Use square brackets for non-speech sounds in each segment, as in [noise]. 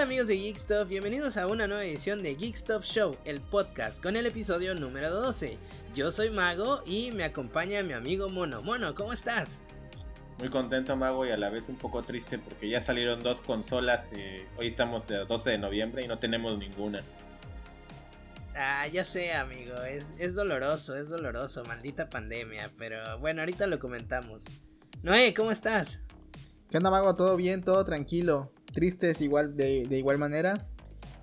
¿qué tal amigos de Geek Stuff? Bienvenidos a una nueva edición de Geek Stuff Show, el podcast con el episodio número 12. Yo soy Mago y me acompaña mi amigo Mono. Mono, ¿cómo estás? Muy contento, Mago, y a la vez un poco triste porque ya salieron dos consolas. Eh, hoy estamos el 12 de noviembre y no tenemos ninguna. Ah, ya sé, amigo, es, es doloroso, es doloroso, maldita pandemia, pero bueno, ahorita lo comentamos. Noé, ¿cómo estás? ¿Qué onda, Mago? ¿Todo bien? ¿Todo tranquilo? Tristes igual, de, de igual manera.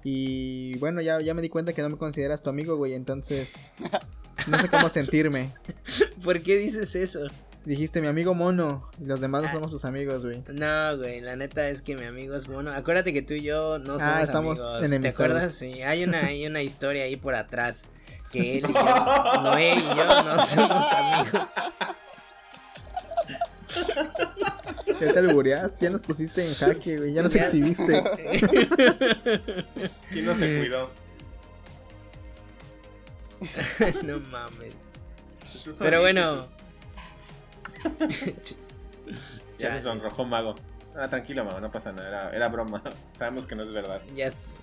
Y bueno, ya, ya me di cuenta que no me consideras tu amigo, güey, entonces no sé cómo sentirme. [laughs] ¿Por qué dices eso? Dijiste mi amigo mono, y los demás no Ah. somos sus amigos, güey. No, güey, la neta es que mi amigo es mono. Acuérdate que tú y yo no somos Ah, estamos amigos. ¿Te acuerdas? Sí, hay una, hay una historia ahí por atrás que él y yo, [laughs] Noé y yo no somos amigos. Ya te albureaste, ya nos pusiste en jaque, güey, ya nos Ya. exhibiste. [laughs] Y no se cuidó. [laughs] no mames. Pero bueno. [laughs] Ya se sonrojó Mago. Ah, tranquilo, Mago, no pasa nada. Era, era broma. Sabemos que no es verdad. Ya sé.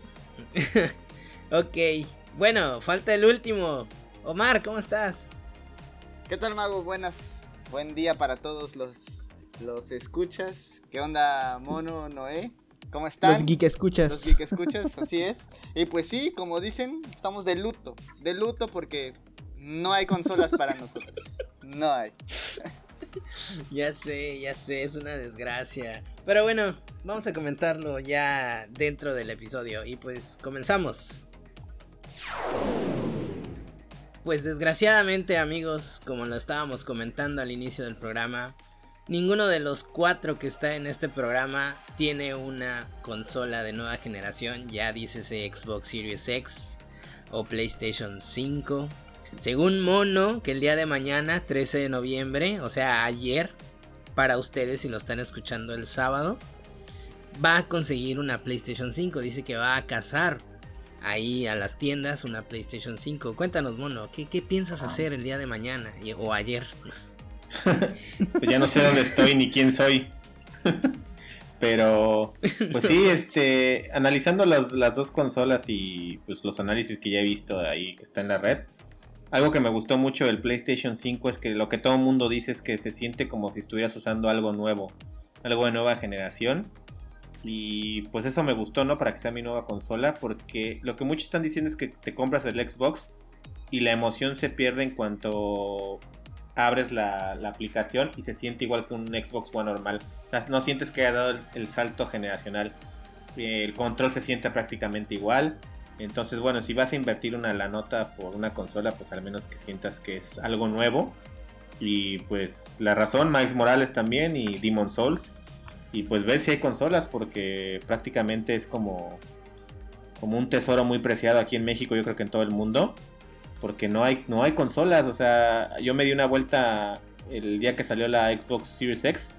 ok, bueno, falta el último. Omar, ¿cómo estás? ¿Qué tal, Mago? Buenas. Buen día para todos los, los escuchas. ¿Qué onda, Mono, Noé? ¿Cómo están? Los geek escuchas. Los geek escuchas, así es. Y pues sí, como dicen, estamos de luto. De luto porque no hay consolas para nosotros. No hay. [laughs] Ya sé, ya sé, es una desgracia. Pero bueno, vamos a comentarlo ya dentro del episodio. Y pues comenzamos. Pues desgraciadamente amigos, como lo estábamos comentando al inicio del programa, ninguno de los cuatro que está en este programa tiene una consola de nueva generación, ya dícese Xbox Series X o PlayStation 5. Según Mono, que el día de mañana, 13 de noviembre, o sea, ayer, para ustedes si lo están escuchando el sábado, va a conseguir una PlayStation 5. Dice que va a cazar ahí a las tiendas una PlayStation 5. Cuéntanos, Mono, ¿qué, qué piensas hacer el día de mañana y- o ayer? [laughs] Pues ya no sé dónde estoy ni quién soy. [laughs] Pero, pues sí, este, analizando las, las dos consolas y pues los análisis que ya he visto ahí que está en la red, algo que me gustó mucho del PlayStation 5 es que lo que todo el mundo dice es que se siente como si estuvieras usando algo nuevo, algo de nueva generación. Y pues eso me gustó, ¿no? Para que sea mi nueva consola, porque lo que muchos están diciendo es que te compras el Xbox y la emoción se pierde en cuanto abres la, aplicación y se siente igual que un Xbox One normal. No sientes que haya dado el, salto generacional. El control se siente prácticamente igual. Entonces, bueno, si vas a invertir una la nota por una consola, pues al menos que sientas que es algo nuevo. Y pues la razón, Miles Morales también y Demon Souls. Y pues ver si hay consolas, porque prácticamente es como, como un tesoro muy preciado aquí en México, yo creo que en todo el mundo porque no hay, no hay consolas. O sea, yo me di una vuelta el día que salió la Xbox Series X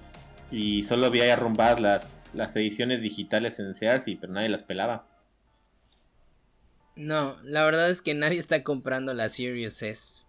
y solo vi ahí arrumbadas las, las ediciones digitales en Sears, y, pero nadie las pelaba. No, la verdad es que nadie está comprando la Series S.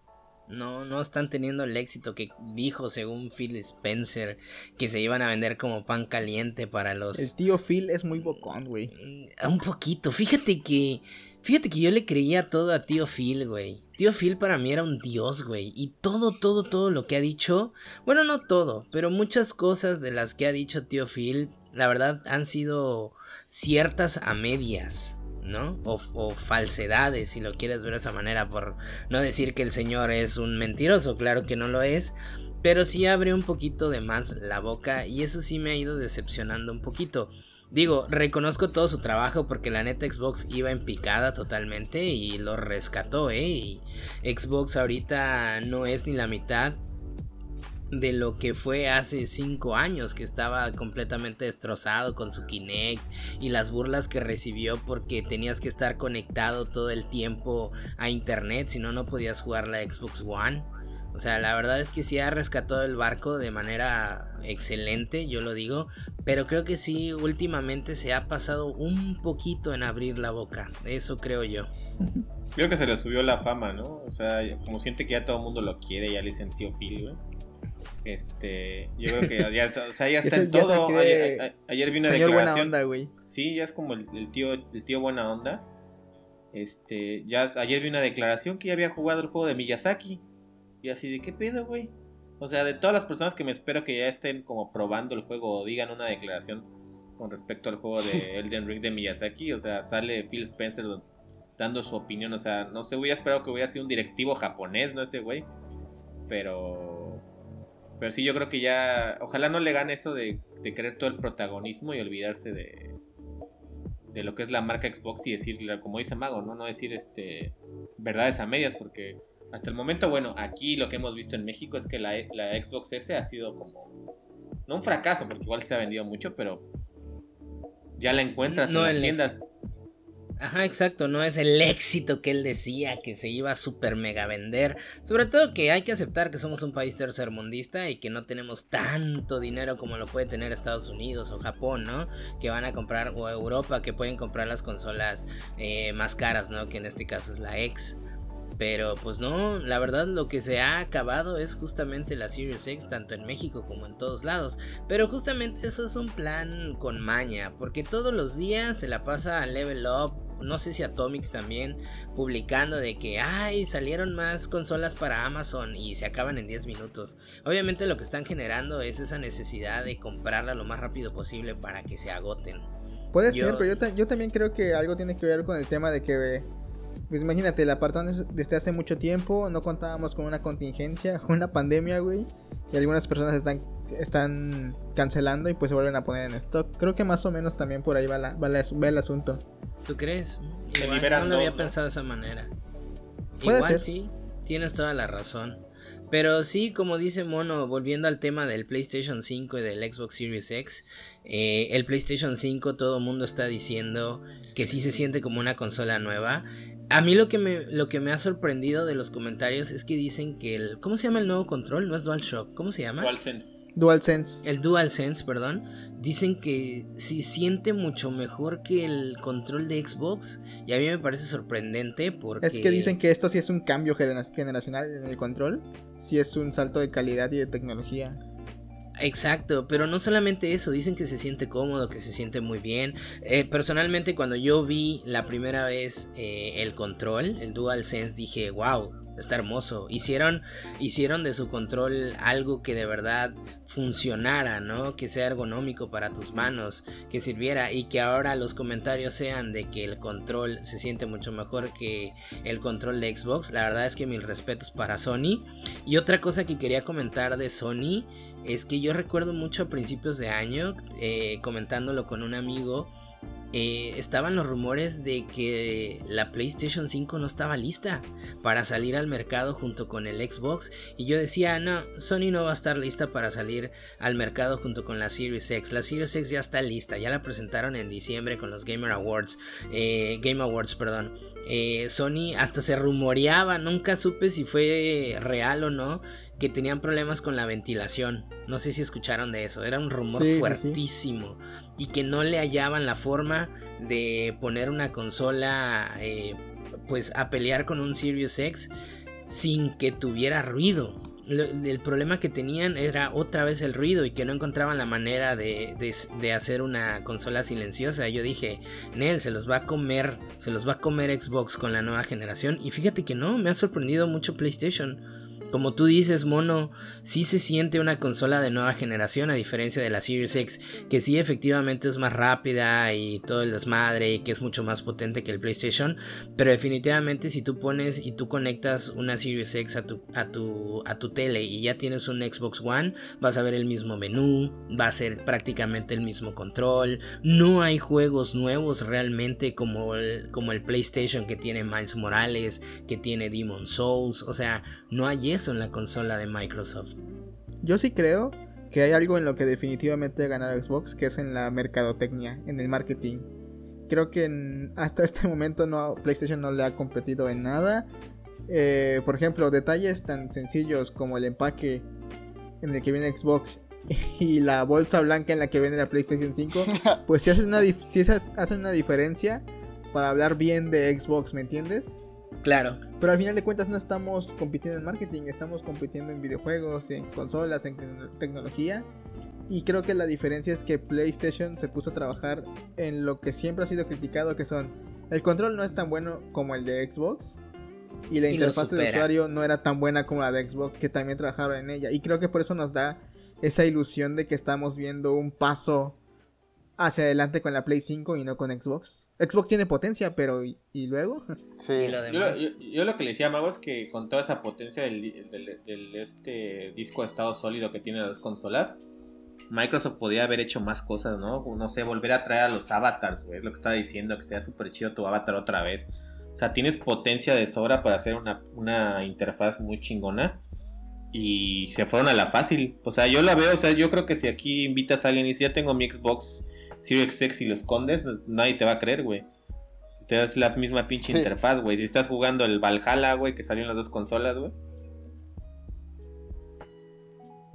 No, no están teniendo el éxito que dijo según Phil Spencer que se iban a vender como pan caliente para los El tío Phil es muy bocón, güey. Mm, Un poquito. Fíjate que. Fíjate que yo le creía todo a tío Phil, güey. Tío Phil para mí era un dios, güey. Y todo, todo, todo lo que ha dicho. Bueno, no todo, pero muchas cosas de las que ha dicho tío Phil, la verdad, han sido ciertas a medias. ¿No? O, o falsedades, si lo quieres ver de esa manera, por no decir que el señor es un mentiroso, claro que no lo es, pero sí abre un poquito de más la boca y eso sí me ha ido decepcionando un poquito. Digo, reconozco todo su trabajo porque la neta Xbox iba en picada totalmente y lo rescató, ¿eh? Y Xbox ahorita no es ni la mitad de lo que fue hace 5 años, que estaba completamente destrozado con su Kinect y las burlas que recibió porque tenías que estar conectado todo el tiempo a internet, si no, no podías jugar la Xbox One. O sea, la verdad es que sí ha rescatado el barco de manera excelente, yo lo digo, pero creo que sí, últimamente se ha pasado un poquito en abrir la boca, eso creo yo. Creo que se le subió la fama, ¿no? O sea, como siente que ya todo el mundo lo quiere, ya le tío Phil, güey. Este, yo creo que ya, o sea, ya [laughs] está en todo. Ayer, a- ayer vi una Señor buena declaración. onda, güey. sí, ya es como el, tío, el tío buena onda. Este, ya ayer vi una declaración que ya había jugado el juego de Miyazaki. Y así de qué pedo, güey. O sea, de todas las personas que me espero que ya estén como probando el juego o digan una declaración con respecto al juego de [laughs] Elden Ring de Miyazaki, o sea, sale Phil Spencer dando su opinión, o sea, no sé, hubiera esperado que hubiera sido un directivo japonés, no ese güey, pero pero sí yo creo que ya ojalá no le gane eso de, de querer todo el protagonismo y olvidarse de de lo que es la marca Xbox y decir, como dice Mago, no no decir este verdades a medias porque hasta el momento, bueno, aquí lo que hemos visto en México es que la, la Xbox S ha sido como no un fracaso, porque igual se ha vendido mucho, pero ya la encuentras en las tiendas. Ajá, exacto, no es el éxito que él decía que se iba a super mega vender. Sobre todo que hay que aceptar que somos un país tercermundista y que no tenemos tanto dinero como lo puede tener Estados Unidos o Japón, ¿no? Que van a comprar, o Europa, que pueden comprar las consolas eh, más caras, ¿no? Que en este caso es la X. Pero pues no, la verdad lo que se ha acabado es justamente la Series X, tanto en México como en todos lados. Pero justamente eso es un plan con maña, porque todos los días se la pasa a Level Up, no sé si Atomics también, publicando de que, ay, salieron más consolas para Amazon y se acaban en 10 minutos. Obviamente lo que están generando es esa necesidad de comprarla lo más rápido posible para que se agoten. Puede ser, pero yo, yo también creo que algo tiene que ver con el tema de que pues imagínate, la apartado desde hace mucho tiempo, no contábamos con una contingencia, con [laughs] una pandemia, güey. Y algunas personas están, están cancelando y pues se vuelven a poner en stock. Creo que más o menos también por ahí va, la, va, el asunto. ¿Tú crees? Igual, no lo había pensado de esa manera. Puede Igual sí, tienes toda la razón. Pero sí, como dice Mono, volviendo al tema del PlayStation 5 y del Xbox Series X, eh, el PlayStation 5 todo el mundo está diciendo que sí se siente como una consola nueva. A mí lo que, me, lo que me ha sorprendido de los comentarios es que dicen que el... ¿Cómo se llama el nuevo control? No es DualShock, ¿cómo se llama? DualSense. DualSense. El DualSense, perdón. Dicen que se siente mucho mejor que el control de Xbox. Y a mí me parece sorprendente porque... Es que dicen que esto sí es un cambio generacional en el control. Sí es un salto de calidad y de tecnología. Exacto, pero no solamente eso, dicen que se siente cómodo, que se siente muy bien. Eh, personalmente cuando yo vi la primera vez eh, el control, el DualSense, dije, wow, está hermoso. Hicieron, hicieron de su control algo que de verdad funcionara, ¿no? Que sea ergonómico para tus manos, que sirviera y que ahora los comentarios sean de que el control se siente mucho mejor que el control de Xbox. La verdad es que mil respetos para Sony. Y otra cosa que quería comentar de Sony es que yo recuerdo mucho a principios de año, eh, comentándolo con un amigo, eh, estaban los rumores de que la PlayStation 5 no estaba lista para salir al mercado junto con el Xbox y yo decía no Sony no va a estar lista para salir al mercado junto con la Series X la Series X ya está lista ya la presentaron en diciembre con los Gamer Awards eh, Game Awards perdón Sony hasta se rumoreaba nunca supe si fue real o no que tenían problemas con la ventilación. No sé si escucharon de eso, era un rumor fuertísimo. Y que no le hallaban la forma de poner una consola eh, pues a pelear con un Sirius X sin que tuviera ruido. El problema que tenían era otra vez el ruido y que no encontraban la manera de, de, hacer una consola silenciosa. Yo dije, Nel, se los va a comer, se los va a comer Xbox con la nueva generación. Y fíjate que no, me ha sorprendido mucho PlayStation. Como tú dices, mono, sí se siente una consola de nueva generación a diferencia de la Series X, que sí efectivamente es más rápida y todo el desmadre y que es mucho más potente que el PlayStation, pero definitivamente si tú pones y tú conectas una Series X a tu, a tu, a tu tele y ya tienes un Xbox One, vas a ver el mismo menú, va a ser prácticamente el mismo control, no hay juegos nuevos realmente como el, como el PlayStation que tiene Miles Morales, que tiene Demon Souls, o sea, no hay eso en la consola de Microsoft. Yo sí creo que hay algo en lo que definitivamente ganar Xbox, que es en la mercadotecnia, en el marketing. Creo que hasta este momento no, PlayStation no le ha competido en nada. Eh, por ejemplo, detalles tan sencillos como el empaque en el que viene Xbox [laughs] y la bolsa blanca en la que viene la PlayStation 5, [laughs] pues si hacen una, si hacen una diferencia para hablar bien de Xbox, ¿me entiendes? Claro. Pero al final de cuentas no estamos compitiendo en marketing, estamos compitiendo en videojuegos, en consolas, en tecnología. Y creo que la diferencia es que PlayStation se puso a trabajar en lo que siempre ha sido criticado, que son el control no es tan bueno como el de Xbox y la Y interfaz de usuario no era tan buena como la de Xbox, que también trabajaron en ella. Y creo que por eso nos da esa ilusión de que estamos viendo un paso hacia adelante con la Play 5 y no con Xbox. Xbox tiene potencia, pero ¿y, y luego? Sí. Y lo Yo, demás. yo- yo lo que le decía a Mago es que con toda esa potencia del, del- del- este disco de estado sólido que tienen las dos consolas, Microsoft podía haber hecho más cosas, ¿no? No sé, volver a traer a los avatars, güey. Lo que estaba diciendo, que sea súper chido tu avatar otra vez. O sea, tienes potencia de sobra para hacer una, una interfaz muy chingona. Y se fueron a la fácil. O sea, yo la veo, o sea, yo creo que si aquí invitas a alguien y dices, ya tengo mi Xbox Series X y lo escondes, nadie te va a creer, güey. Te das la misma pinche Sí. interfaz, güey. Si estás jugando el Valhalla, güey, que salió en las dos consolas, güey.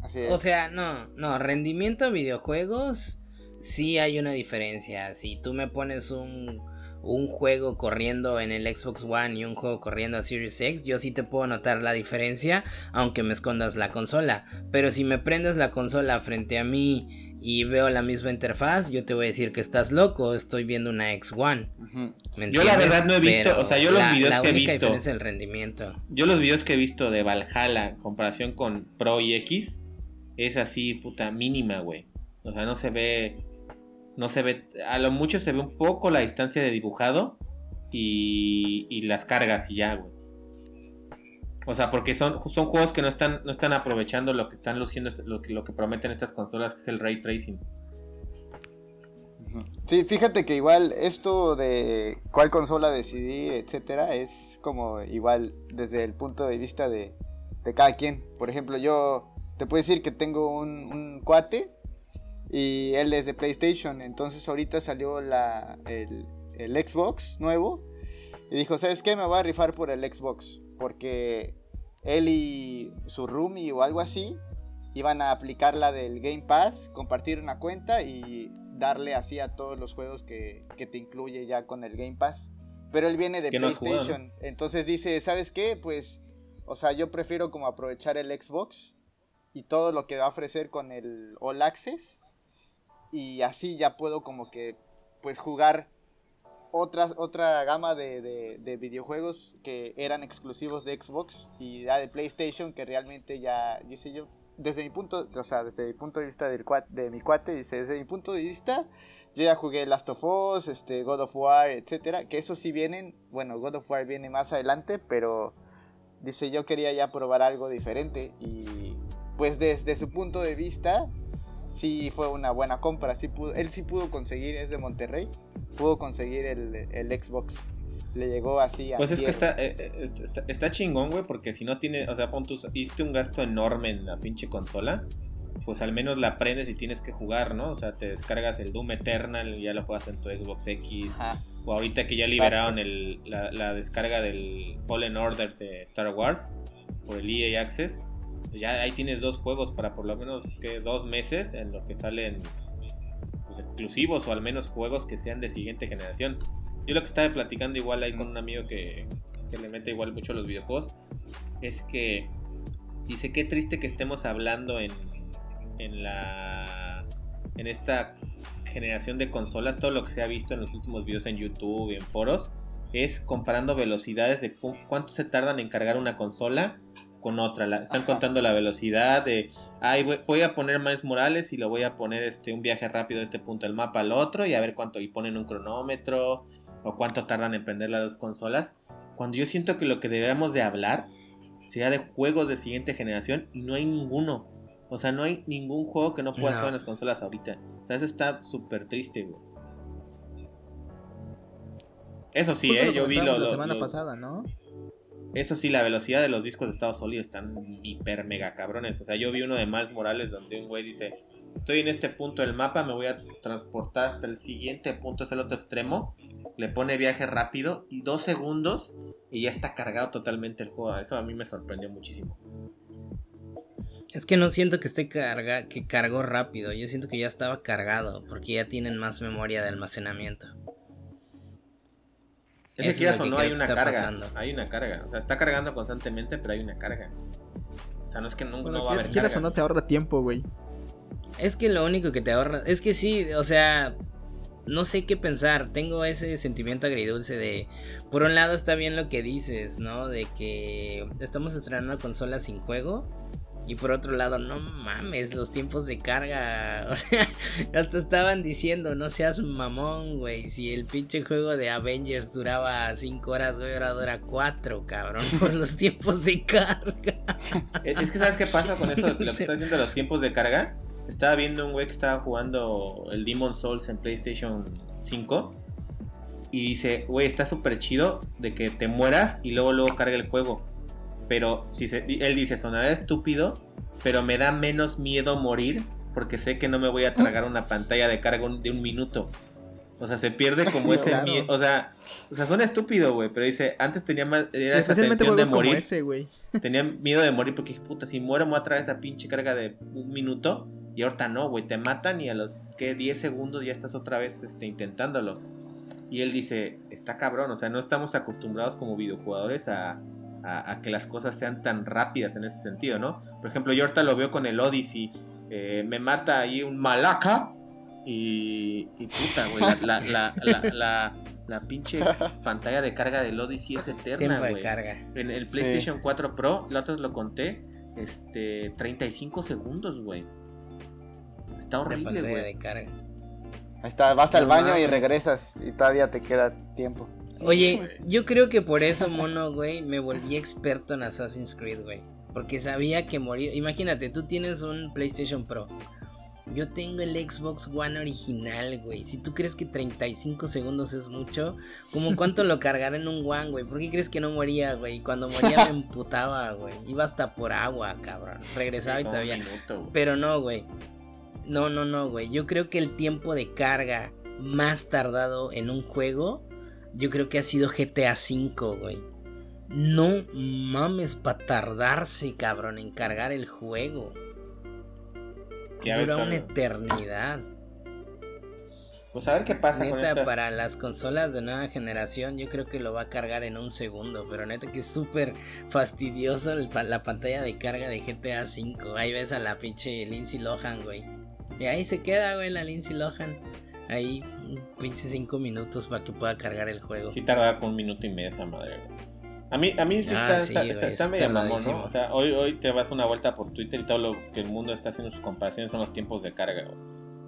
Así es. O sea, no, no, rendimiento de videojuegos, sí hay una diferencia. Si tú me pones un, un juego corriendo en el Xbox One y un juego corriendo a Series X, yo sí te puedo notar la diferencia, aunque me escondas la consola. Pero si me prendes la consola frente a mí y veo la misma interfaz, yo te voy a decir que estás loco, estoy viendo una X1. Ujú. ¿me Yo la verdad no he visto, Pero o sea, yo los la- videos la que he visto- diferencia es el rendimiento. Yo los videos que he visto de Valhalla en comparación con Pro y X es así, puta, mínima, güey. O sea, no se ve. No se ve. A lo mucho se ve un poco la distancia de dibujado y, y las cargas y ya, güey. O sea, porque son, son juegos que no están, no están aprovechando lo que están luciendo, lo que, lo que prometen estas consolas, que es el ray tracing. Sí, fíjate que igual esto de cuál consola decidir, etcétera, es como igual desde el punto de vista de, de cada quien. Por ejemplo, yo te puedo decir que tengo un, un cuate y él es de PlayStation, entonces ahorita salió la, el, el Xbox nuevo y dijo, ¿sabes qué? Me voy a rifar por el Xbox porque él y su roomie o algo así iban a aplicar la del Game Pass, compartir una cuenta y darle así a todos los juegos que, que te incluye ya con el Game Pass. Pero él viene de no PlayStation, entonces dice, ¿sabes qué? Pues, o sea, yo prefiero como aprovechar el Xbox y todo lo que va a ofrecer con el All Access y así ya puedo como que pues jugar otras, otra gama de, de- de videojuegos que eran exclusivos de Xbox y ya de PlayStation que realmente ya, dice yo, desde mi punto, o sea, desde mi punto de vista del de mi cuate, dice, desde mi punto de vista, yo ya jugué Last of Us, este, God of War, etcétera, que eso sí vienen, bueno, God of War viene más adelante, pero dice, yo quería ya probar algo diferente y pues desde su punto de vista, sí fue una buena compra, sí pudo, él sí pudo conseguir, es de Monterrey, pudo conseguir el, el Xbox. Le llegó así a Pues es que está, eh, eh, está, está chingón, güey, porque si no tiene, o sea, pon tú, hiciste un gasto enorme en la pinche consola, pues al menos la aprendes y tienes que jugar, ¿no? O sea, te descargas el Doom Eternal y ya lo juegas en tu Xbox X, Ajá. o ahorita que ya liberaron el, la, la descarga del Fallen Order de Star Wars por el EA Access, ya ahí tienes dos juegos para por lo menos que dos meses en lo que salen pues, exclusivos o al menos juegos que sean de siguiente generación. Yo lo que estaba platicando igual ahí con un amigo que, que le mete igual mucho a los videojuegos es que dice qué triste que estemos hablando en, en la en esta generación de consolas, todo lo que se ha visto en los últimos videos en YouTube y en foros es comparando velocidades de cu- cuánto se tardan en cargar una consola con otra. La- están Ajá. contando la velocidad de, ay, voy, voy a poner Miles Morales y le voy a poner este un viaje rápido de este punto del mapa al otro y a ver cuánto, y ponen un cronómetro o cuánto tardan en prender las dos consolas. Cuando yo siento que lo que deberíamos de hablar sería de juegos de siguiente generación y no hay ninguno. O sea, no hay ningún juego que no puedas No. jugar en las consolas ahorita. O sea, eso está súper triste, güey. Eso sí, Justo eh, yo vi lo, lo- la semana lo- pasada, ¿no? Eso sí, la velocidad de los discos de estado sólido están hiper mega cabrones. O sea, yo vi uno de Miles Morales donde un güey dice, estoy en este punto del mapa, me voy a transportar hasta el siguiente punto, es el otro extremo. Le pone viaje rápido y dos segundos y ya está cargado totalmente el juego. Eso a mí me sorprendió muchísimo. Es que no siento que esté carga, que cargó rápido. Yo siento que ya estaba cargado. Porque ya tienen más memoria de almacenamiento. Es que Eso quieras o no hay una carga. pasando. Hay una carga. O sea, está cargando constantemente, pero hay una carga. O sea, no es que nunca Bueno, no va a haber quieras carga. o no te ahorra tiempo, güey. Es que lo único que te ahorra. Es que sí, o sea. No sé qué pensar. Tengo ese sentimiento agridulce de. Por un lado está bien lo que dices, ¿no? De que estamos estrenando consolas sin juego. Y por otro lado, no mames, los tiempos de carga. [laughs] O sea, hasta estaban diciendo, no seas mamón, güey. Si el pinche juego de Avengers duraba 5 horas, güey, ahora dura 4, cabrón. [laughs] Por los tiempos de carga. [laughs] Es que, ¿sabes qué pasa con eso? Lo que está haciendo los tiempos de carga. Estaba viendo un güey que estaba jugando el Demon Souls en PlayStation 5. Y dice, güey, está súper chido de que te mueras y luego luego carga el juego. Pero si él dice, sonará estúpido, pero me da menos miedo morir porque sé que no me voy a tragar una pantalla de carga de un minuto. O sea, se pierde como [laughs] ese miedo. O sea, o sea, suena estúpido, güey. Pero dice, antes tenía más. Era esa tensión de morir. [laughs] tenía miedo de morir porque, puta, si muero me voy a traer esa pinche carga de un minuto. Y ahorita no, güey. Te matan y a los que 10 segundos ya estás otra vez este, intentándolo. Y él dice, está cabrón. O sea, no estamos acostumbrados como videojugadores a, a, que las cosas sean tan rápidas en ese sentido, ¿no? Por ejemplo, yo ahorita lo veo con el Odyssey, eh, me mata ahí un malaca y, y puta, güey, la, la, la, la, pinche [laughs] pantalla de carga del Odyssey es eterna, güey. En el PlayStation 4 Pro, la otra lo conté, este, 35 segundos, güey. Está horrible, güey. de carga. Ahí está, vas al baño y regresas y todavía te queda tiempo. Oye, yo creo que por eso, mono, güey, me volví experto en Assassin's Creed, güey. Porque sabía que morir. Imagínate, tú tienes un PlayStation Pro. Yo tengo el Xbox One original, güey. Si tú crees que 35 segundos es mucho, ¿cómo cuánto lo cargaré en un One, güey? ¿Por qué crees que no moría, güey? Cuando moría me [laughs] emputaba, güey. Iba hasta por agua, cabrón. Regresaba y todavía. Pero no, güey. No, no, no, güey. Yo creo que el tiempo de carga más tardado en un juego yo creo que ha sido GTA V, güey. No mames para tardarse, cabrón, en cargar el juego. Dura una eternidad. Pues a ver qué pasa neta, para las consolas de nueva generación, yo creo que lo va a cargar en un segundo. Pero neta, que es súper fastidioso la pantalla de carga de GTA V. Ahí ves a la pinche Lindsay Lohan, güey. Y ahí se queda, güey, la Lindsay Lohan ahí pinche cinco minutos para que pueda cargar el juego. Sí tarda con un minuto y medio esa madre, A mí, a mí sí ah, está, está, está, medio mamón, ¿no? O sea, hoy, hoy te vas una vuelta por Twitter y todo lo que el mundo está haciendo sus comparaciones son los tiempos de carga,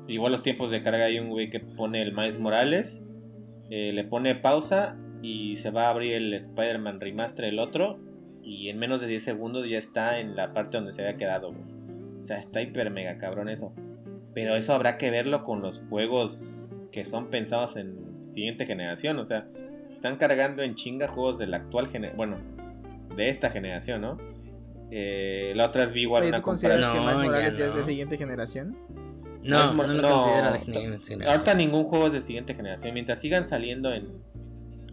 Igual los tiempos de carga hay un güey que pone el Miles Morales, eh, le pone pausa y se va a abrir el Spider-Man Remaster el otro y en menos de 10 segundos ya está en la parte donde se había quedado, O sea, está hiper mega cabrón eso. Pero eso habrá que verlo con los juegos que son pensados en siguiente generación. O sea, están cargando en chinga juegos de la actual generación. Bueno, de esta generación, ¿no? Eh, la otra es vi igual una comparación. que Miles Morales ya, es de siguiente generación? No, no, lo considero de generación. Ahorita ningún juego es de siguiente generación. Mientras sigan saliendo en.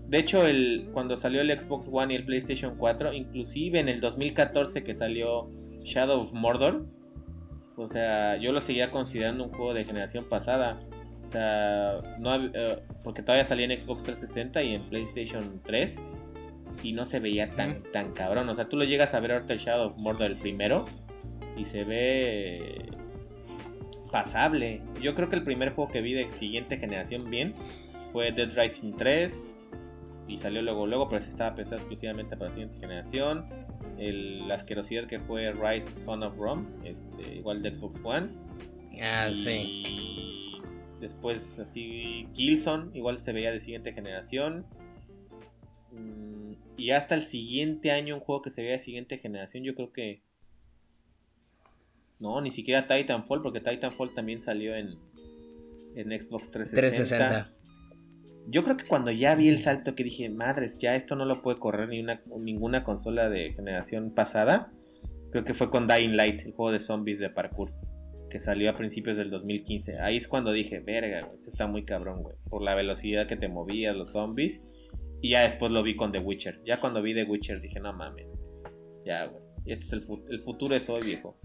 De hecho, el, cuando salió el Xbox One y el PlayStation 4, inclusive en el 2014 que salió Shadow of Mordor, o sea, yo lo seguía considerando un juego de generación pasada. O sea, no, eh, porque todavía salía en Xbox 360 y en PlayStation 3 y no se veía tan, tan cabrón. O sea, tú lo llegas a ver ahorita el Shadow of Mordor el primero y se ve pasable. Yo creo que el primer juego que vi de siguiente generación bien fue Dead Rising 3 y salió luego luego, pero ese estaba pensado exclusivamente para la siguiente generación la asquerosidad que fue Rise Son of Rome, este, igual de Xbox One. Ah, y sí. Después así Killzone, igual se veía de siguiente generación. Mm, y hasta el siguiente año un juego que se veía de siguiente generación, yo creo que... No, ni siquiera Titanfall, porque Titanfall también salió en, en Xbox 360. 360 yo creo que cuando ya vi el salto que dije, madres, ya esto no lo puede correr ni una, ninguna consola de generación pasada, creo que fue con Dying Light, el juego de zombies de parkour, que salió a principios del 2015. Ahí es cuando dije, verga, esto está muy cabrón, güey, por la velocidad que te movías los zombies. Y ya después lo vi con The Witcher. Ya cuando vi The Witcher dije, no mames, ya, güey, este es el, el futuro es hoy, viejo.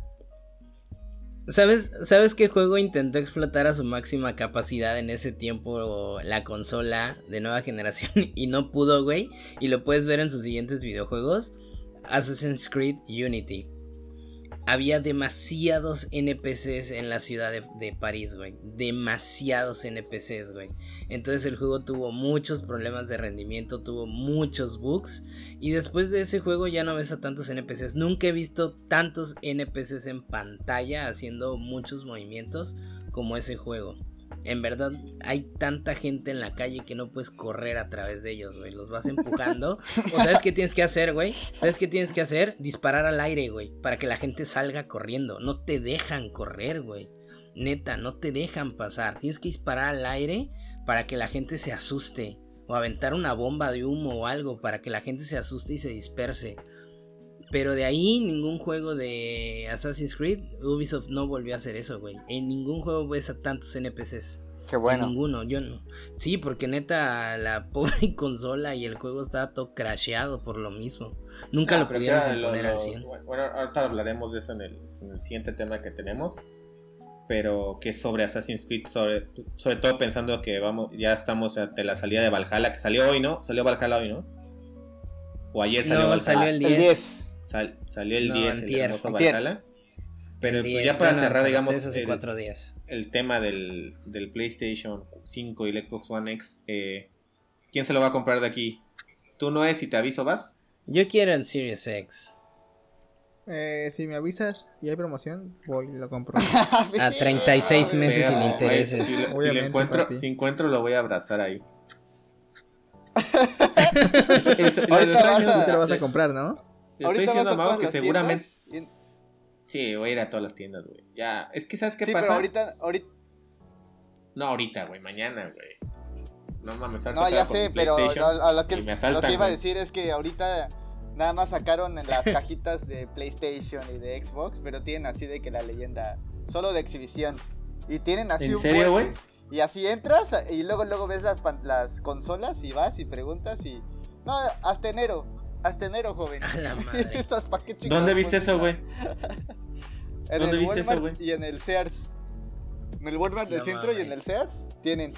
¿Sabes, ¿Sabes qué juego intentó explotar a su máxima capacidad en ese tiempo la consola de nueva generación [laughs] y no pudo, güey? Y lo puedes ver en sus siguientes videojuegos. Assassin's Creed Unity. Había demasiados NPCs en la ciudad de, París, güey. Demasiados NPCs, güey. Entonces el juego tuvo muchos problemas de rendimiento, tuvo muchos bugs. Y después de ese juego ya no ves a tantos NPCs. Nunca he visto tantos NPCs en pantalla haciendo muchos movimientos como ese juego. En verdad hay tanta gente en la calle que no puedes correr a través de ellos, güey. Los vas empujando. o sabes qué tienes que hacer, güey. ¿Sabes qué tienes que hacer? Disparar al aire, güey. Para que la gente salga corriendo. No te dejan correr, güey. Neta, no te dejan pasar. Tienes que disparar al aire para que la gente se asuste. O aventar una bomba de humo o algo para que la gente se asuste y se disperse. Pero de ahí ningún juego de Assassin's Creed, Ubisoft no volvió a hacer eso, güey. En ningún juego ves a tantos NPCs. Qué bueno. En ninguno, yo no. Sí, porque neta la [laughs] pobre consola y el juego estaba todo crasheado por lo mismo. Nunca Ah, lo pudieron lo- lo- al 100. Bueno, ahorita hablaremos de eso en el, en el siguiente tema que tenemos. Pero que es sobre Assassin's Creed, sobre, sobre todo pensando que vamos, ya estamos ante la salida de Valhalla, que salió hoy, ¿no? Salió Valhalla hoy, ¿no? O ayer salió No, Valhalla. salió el El 10. 10. Sal- salió el No, 10, el antier. hermoso Antier. Valhalla. Pero El pues, 10, ya para cerrar, digamos, el, cuatro días. el tema del, del PlayStation 5 y el Xbox One X, eh, ¿quién se lo va a comprar de aquí? ¿Tú no es y te aviso vas? Yo quiero el Series X. Eh, si me avisas y hay promoción, voy y lo compro. [laughs] A 36 meses sin intereses. Si, lo- si lo Obviamente, encuentro, papi. si encuentro, lo voy a abrazar ahí. [laughs] Esto- esto- lo- lo Ahorita vas a- te lo vas a comprar, ¿no? Le Estoy diciendo a todas que las seguramente. Sí, voy a ir a todas las tiendas, güey. Ya, es que ¿sabes qué Sí, pasa? pero ahorita, ahorita, No, ahorita, güey, mañana, güey. No mames, no, ya sé, pero a, lo, que, lo iba a decir es que ahorita nada más sacaron en las [laughs] cajitas de PlayStation y de Xbox, pero tienen así de que la leyenda, solo de exhibición. Y tienen así ¿En un serio, güey? Y así entras y luego luego ves las, las consolas y vas y preguntas y... No, hasta enero, hasta enero, joven. A la [laughs] madre. Estas, ¿pa' qué chingados ¿Dónde viste eso, güey? [laughs] En ¿Dónde el viste eso, Walmart güey? y en el Sears. En el Walmart del No centro y en el Sears tienen.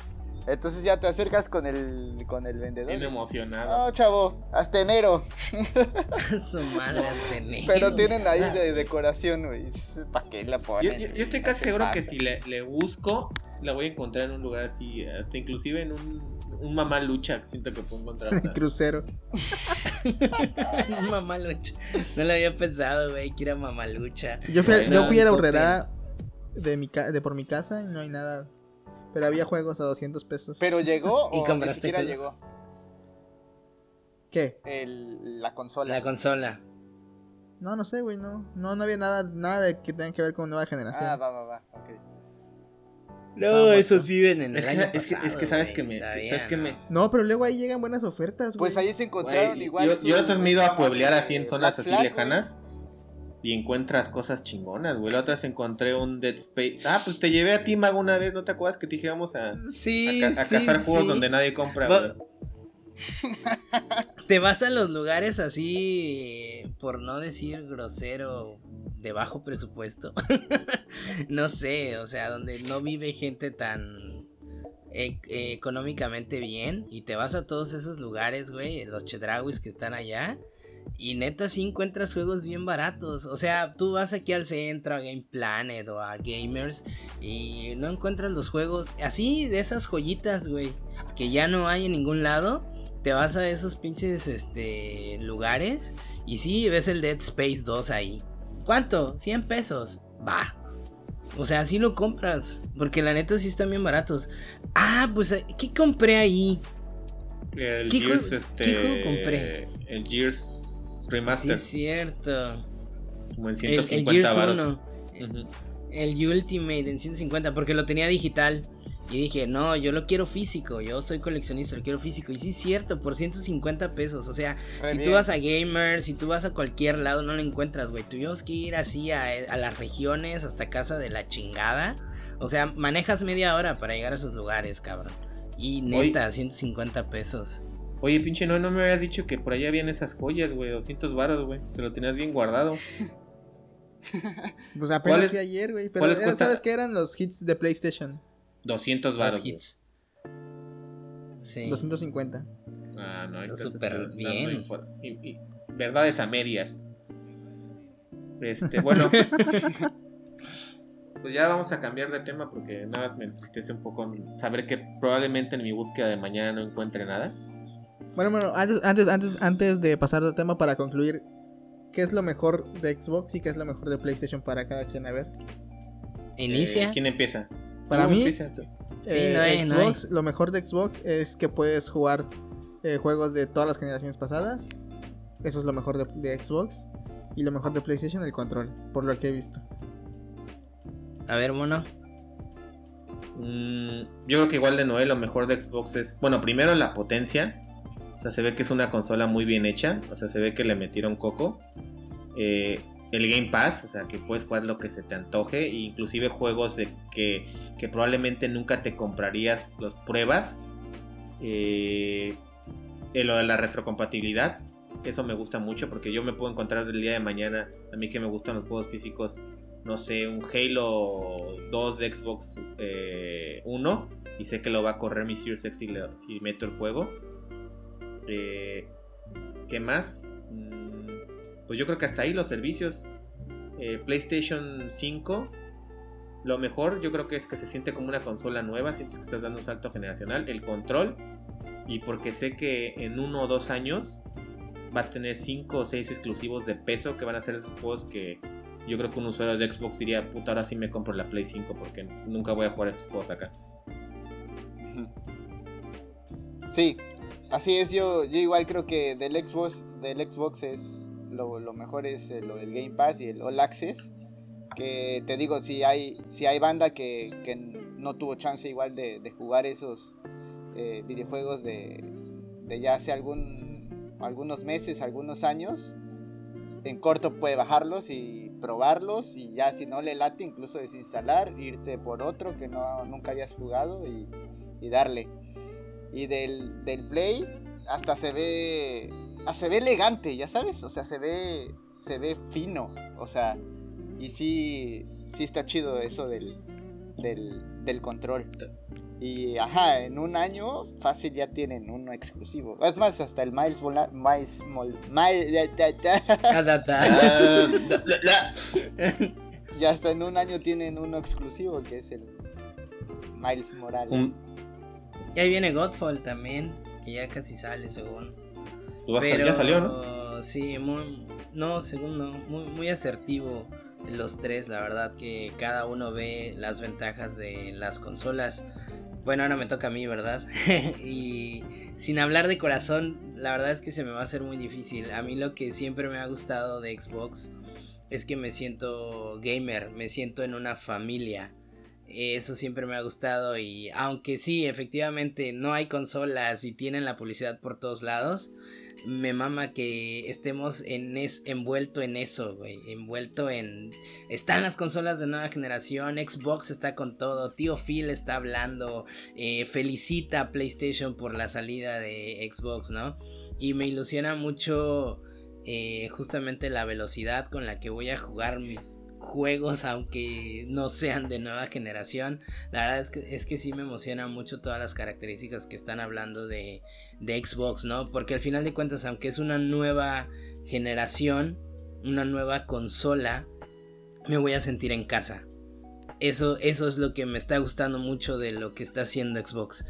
Entonces ya te acercas con el, con el vendedor. Bien emocionado. No, chavo, hasta enero. [laughs] Su madre hasta enero. Pero tienen ahí de decoración, güey. ¿Para qué la ponen? yo- yo estoy casi se seguro que si le, le busco, la voy a encontrar en un lugar así, hasta inclusive en un, un mamá lucha, siento que puedo encontrar. [laughs] Crucero. [laughs] Mamalucha. No lo había pensado, güey, que era mamalucha. Yo fui, yo fui a la horrera de, mi ca- de por mi casa y no hay nada. Pero había juegos a 200 pesos. ¿Pero llegó [laughs] ¿Y o ni compraste siquiera juegos? llegó ¿Qué? el, la consola? La consola. No, no sé, güey, no. No, no había nada, nada de que tenga que ver con nueva generación. ah, va, va, va. ok. No, esos viven en el Es que, año es que- es que sabes güey, que me. ¿Sabes que no. me.? No, pero luego ahí llegan buenas ofertas, güey. Pues ahí se encontraron Güey, igual. yo, yo otras me he ido a pueblear así en de zonas Black así Flag, güey. lejanas y encuentras cosas chingonas, güey. La otra vez encontré un Dead Space. Ah, pues te llevé a ti, Mago, una vez, ¿no te acuerdas que te dije vamos a, a, Sí, ca- a sí, cazar juegos sí. donde nadie compra, Va- güey? [laughs] Te vas a los lugares así, por no decir grosero, de bajo presupuesto. [laughs] no sé, o sea, donde no vive gente tan e- eh, económicamente bien. Y te vas a todos esos lugares, güey, los chedrauis que están allá. Y neta sí encuentras juegos bien baratos. O sea, tú vas aquí al centro, a Game Planet o a Gamers y no encuentras los juegos así de esas joyitas, güey, que ya no hay en ningún lado. Te vas a esos pinches este lugares y sí ves el Dead Space 2 ahí. ¿Cuánto? 100 pesos. Va. O sea, sí lo compras, porque la neta sí están bien baratos. Ah, pues ¿qué compré ahí? El ¿Qué Gears, este. qué juego compré? El Gears Sí Remaster. es cierto. Como en El, el 150 Gears varos. 1. Ujú. El Ultimate en 150 porque lo tenía digital. Y dije, no, yo lo quiero físico, yo soy coleccionista, lo quiero físico. Y sí es cierto, por 150 pesos. O sea, si tú vas a Gamer, si tú vas a cualquier lado, no lo encuentras, güey. Tuvimos que ir así a, a las regiones, hasta casa de la chingada. O sea, manejas media hora para llegar a esos lugares, cabrón. Y neta, 150 pesos. Oye, pinche, no, no me habías dicho que por allá habían esas joyas, güey. 200 varos, güey. Que lo tenías bien guardado. [laughs] Pues apenas ¿Cuáles- fui ayer, güey. Pero cuáles era- cuesta? ¿sabes qué eran los hits de PlayStation? 200 Los varos. güey. hits. Sí. 250. Ah, no, Está súper bien. y- y- Verdades a medias. Este, bueno. [laughs] pues ya vamos a cambiar de tema porque nada más me entristece un poco saber que probablemente en mi búsqueda de mañana no encuentre nada. Bueno, bueno, antes, antes, antes, antes de pasar al tema para concluir, ¿qué es lo mejor de Xbox y qué es lo mejor de PlayStation para cada quien? A ver. Inicia. Eh, ¿Quién empieza? Para Tú mí, eh, no hay, no Xbox, lo mejor de Xbox es que puedes jugar eh, juegos de todas las generaciones pasadas. Eso es lo mejor de, de Xbox. Y lo mejor de PlayStation, el control, por lo que he visto. A ver, mono. Mm, yo creo que igual de Noel lo mejor de Xbox es, bueno, primero la potencia. O sea, se ve que es una consola muy bien hecha. O sea, se ve que le metieron coco. Eh, el Game Pass, o sea, que puedes jugar lo que se te antoje. E inclusive juegos de que, que probablemente nunca te comprarías los pruebas. Eh, eh, lo de la retrocompatibilidad. Eso me gusta mucho porque yo me puedo encontrar el día de mañana. A mí que me gustan los juegos físicos no sé, un Halo 2 de Xbox eh, 1 y sé que lo va a correr mi Series X si, meto el juego. Eh, ¿Qué más? Pues yo creo que hasta ahí los servicios. Eh, PlayStation 5. Lo mejor yo creo que es que se siente como una consola nueva, sientes que estás dando un salto generacional. El control. Y porque sé que en uno o dos años va a tener 5 o 6 exclusivos de peso que van a ser esos juegos que yo creo que un usuario de Xbox diría, puta, ahora sí me compro la Play 5 porque nunca voy a jugar estos juegos acá. Sí, así es. Yo, yo igual creo que del Xbox, del Xbox es lo, lo mejor es lo del Game Pass y el All Access. Que te digo, si hay, si hay banda que, que no tuvo chance igual de, jugar esos eh, videojuegos de, de ya hace algún, algunos meses, algunos años, en corto puede bajarlos y probarlos y ya si no le late incluso desinstalar, irte por otro que no, nunca habías jugado y, y darle. Y del, del Play hasta se ve se ve elegante, ya sabes, o sea, se ve se ve fino, o sea, y sí sí está chido eso del del, del control. Y ajá, en un año fácil ya tienen uno exclusivo. Es más, hasta el Miles Mola- Miles Mol- Miles-. Ah, [laughs] ya hasta en un año tienen uno exclusivo que es el Miles Morales. Y ahí viene Godfall también, que ya casi sale según. Vas a- ya salió, ¿no? Sí, muy, no, según no, muy, muy asertivo los tres, la verdad que cada uno ve las ventajas de las consolas. Bueno, ahora me toca a mí, ¿verdad? [laughs] y sin hablar de corazón, la verdad es que se me va a hacer muy difícil. A mí lo que siempre me ha gustado de Xbox es que me siento gamer, me siento en una familia. Eso siempre me ha gustado y aunque sí, efectivamente no hay consolas y tienen la publicidad por todos lados, me mama que estemos en es, envuelto en eso, güey, envuelto en están las consolas de nueva generación, Xbox está con todo, tío Phil está hablando, eh, felicita a PlayStation por la salida de Xbox, ¿no? Y me ilusiona mucho eh, justamente la velocidad con la que voy a jugar mis juegos aunque no sean de nueva generación. La verdad es que, es que sí me emociona mucho todas las características que están hablando de, de Xbox no porque al final de cuentas aunque es una nueva generación una nueva consola me voy a sentir en casa. Eso, eso es lo que me está gustando mucho de lo que está haciendo Xbox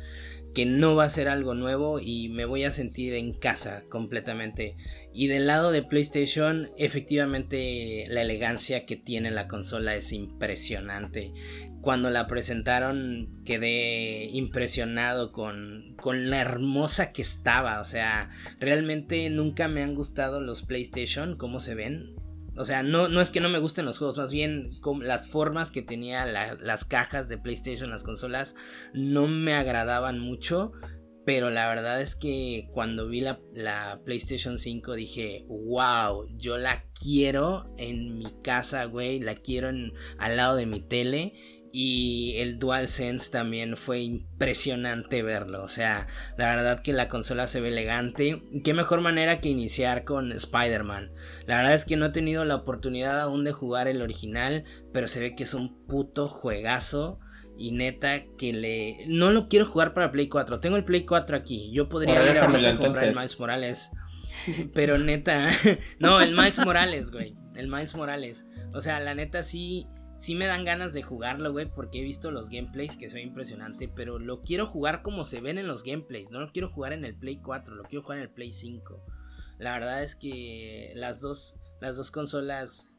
que no va a ser algo nuevo y me voy a sentir en casa completamente. Y del lado de PlayStation, efectivamente la elegancia que tiene la consola es impresionante. Cuando la presentaron quedé impresionado con, con la hermosa que estaba. O sea, realmente nunca me han gustado los PlayStation, cómo se ven. O sea, no, no es que no me gusten los juegos, más bien con las formas que tenía la- las cajas de PlayStation, las consolas, no me agradaban mucho. Pero la verdad es que cuando vi la, la PlayStation 5 dije, wow, yo la quiero en mi casa, güey, la quiero al lado de mi tele. Y el DualSense también fue impresionante verlo. O sea, la verdad que la consola se ve elegante. Qué mejor manera que iniciar con Spider-Man. La verdad es que no he tenido la oportunidad aún de jugar el original, pero se ve que es un puto juegazo. Y neta que le... No lo quiero jugar para Play 4. Tengo el Play 4 aquí. Yo podría ir ahorita a comprar el. Miles Morales. Pero neta... [laughs] no, el Miles Morales, güey. el Miles Morales. O sea, la neta sí, sí me dan ganas de jugarlo, güey, porque he visto los gameplays que son impresionante, pero lo quiero jugar como se ven en los gameplays, no lo quiero jugar en el Play 4, lo quiero jugar en el Play 5. La verdad es que las dos, las dos consolas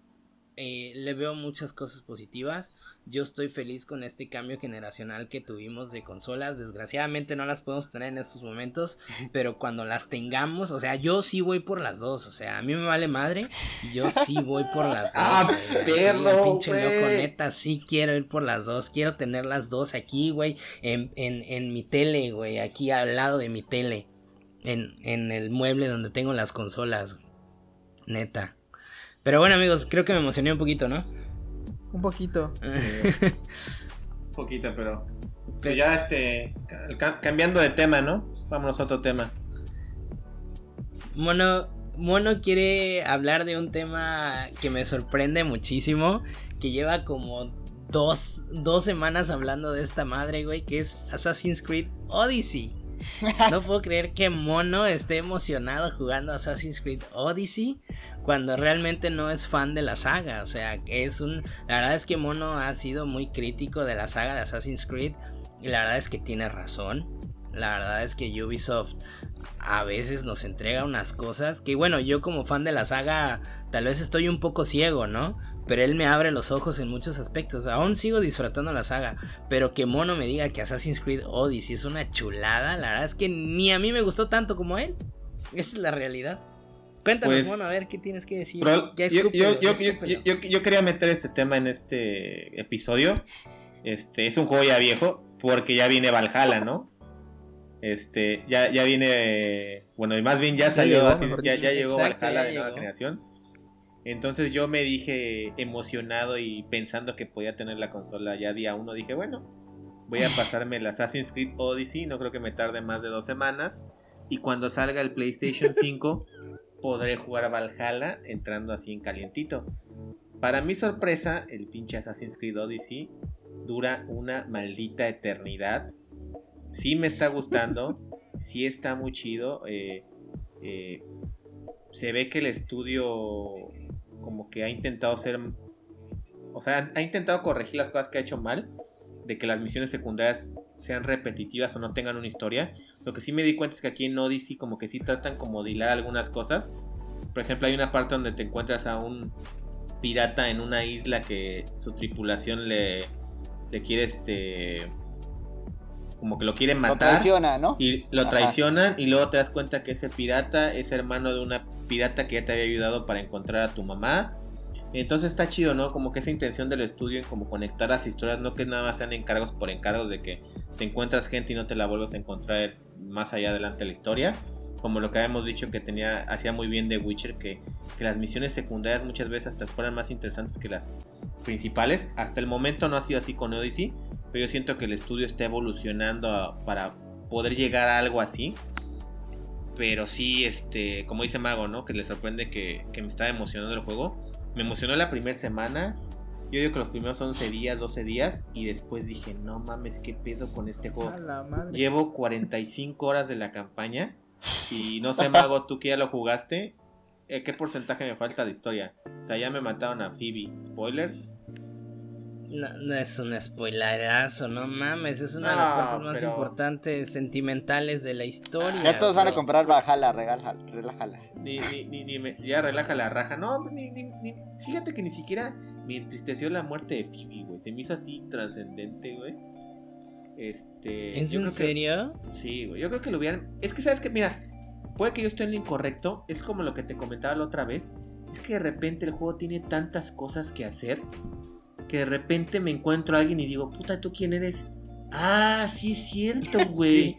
eh, le veo muchas cosas positivas. Yo estoy feliz con este cambio generacional que tuvimos de consolas. Desgraciadamente no las podemos tener en estos momentos, [laughs] pero cuando las tengamos, o sea, yo sí voy por las dos. O sea, a mí me vale madre. Yo sí voy por las [laughs] dos. Ah, perro, pinche loco, neta, sí quiero ir por las dos. Quiero tener las dos aquí, güey, en, en, en mi tele, güey, aquí al lado de mi tele. En, en el mueble donde tengo las consolas. Neta. Pero bueno, amigos, creo que me emocioné un poquito, ¿no? Un poquito. Un poquito, pero. Pues ya este. ca- cambiando de tema, ¿no? Vámonos a otro tema. Mono, Mono quiere hablar de un tema que me sorprende muchísimo, que lleva como dos, dos semanas hablando de esta madre, güey, que es Assassin's Creed Odyssey. [laughs] No puedo creer que Mono esté emocionado jugando Assassin's Creed Odyssey cuando realmente no es fan de la saga. O sea, es un. La verdad es que Mono ha sido muy crítico de la saga de Assassin's Creed. Y la verdad es que tiene razón. La verdad es que Ubisoft a veces nos entrega unas cosas que, bueno, yo como fan de la saga, tal vez estoy un poco ciego, ¿no? Pero él me abre los ojos en muchos aspectos. Aún sigo disfrutando la saga. Pero que Mono me diga que Assassin's Creed Odyssey es una chulada. La verdad es que ni a mí me gustó tanto como él. Esa es la realidad. Cuéntanos, Pues, Mono, a ver qué tienes que decir. Ya yo, escúpelo, yo- yo- ya yo- escúpelo. yo- yo quería meter este tema en este episodio. Este es un juego ya viejo porque ya viene Valhalla, ¿no? Este ya, ya viene, bueno, y más bien ya Ya salió, llegó, así- ya, llegó Exacto, Valhalla ya de nueva llegó. generación. Entonces yo me dije emocionado y pensando que podía tener la consola ya día uno, dije, bueno, voy a [laughs] pasarme el Assassin's Creed Odyssey, no creo que me tarde más de dos semanas. Y cuando salga el PlayStation 5, [laughs] podré jugar a Valhalla entrando así en calientito. Para mi sorpresa, el pinche Assassin's Creed Odyssey dura una maldita eternidad. Sí me está gustando, [laughs] sí está muy chido. eh, eh, se ve que el estudio como que ha intentado ser... O sea, ha intentado corregir las cosas que ha hecho mal. De que las misiones secundarias sean repetitivas o no tengan una historia. Lo que sí me di cuenta es que aquí en Odyssey como que sí tratan como de hilar algunas cosas. Por ejemplo, hay una parte donde te encuentras a un pirata en una isla que su tripulación le, le quiere este... Como que lo quieren Lo matar. traiciona, ¿no? Y lo Ajá. traicionan y luego te das cuenta que ese pirata es hermano de una pirata que ya te había ayudado para encontrar a tu mamá. Entonces está chido, ¿no? Como que esa intención del estudio en como conectar las historias, no que nada más sean encargos por encargos de que te encuentras gente y no te la vuelves a encontrar más allá adelante de la historia. Como lo que habíamos dicho que tenía, hacía muy bien de Witcher, que, que las misiones secundarias muchas veces hasta fueran más interesantes que las principales. Hasta el momento no ha sido así con Odyssey, pero yo siento que el estudio está evolucionando a- para poder llegar a algo así. Pero sí, este, como dice Mago, ¿no? Que le sorprende que, que me estaba emocionando el juego. Me emocionó la primera semana. Yo digo que los primeros 11 días, 12 días. Y después dije, no mames, ¿qué pedo con este juego? Llevo 45 horas de la campaña. Y no sé, Mago, tú que ya lo jugaste. eh, ¿Qué porcentaje me falta de historia? O sea, ya me mataron a Phoebe. Spoiler. No, no es un spoilerazo, no mames, es una de las partes más pero- importantes, sentimentales de la historia. Ya todos van a comprar regala, relájala. Ni, ni, ni, ni me- ya relaja la raja. No, ni, ni- ni- fíjate que ni siquiera me entristeció la muerte de Phoebe, güey. Se me hizo así trascendente, güey. Este. ¿Es yo en creo que- serio? sí, güey. Yo creo que lo hubieran. Es que, ¿sabes que Mira, puede que yo esté en lo incorrecto. Es como lo que te comentaba la otra vez. Es que de repente el juego tiene tantas cosas que hacer. Que de repente me encuentro a alguien y digo, puta, ¿tú quién eres? Ah, sí es cierto, [laughs] güey. Sí.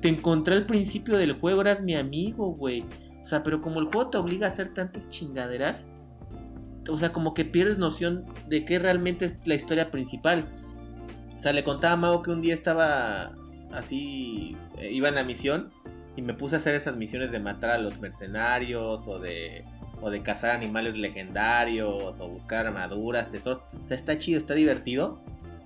Te encontré al principio del juego, eras mi amigo, güey. O sea, pero como el juego te obliga a hacer tantas chingaderas, o sea, como que pierdes noción de qué realmente es la historia principal. O sea, le contaba a Mago que un día estaba así, eh, iba en la misión y me puse a hacer esas misiones de matar a los mercenarios o de, o de cazar animales legendarios o buscar armaduras, tesoros. O sea, está chido, está divertido.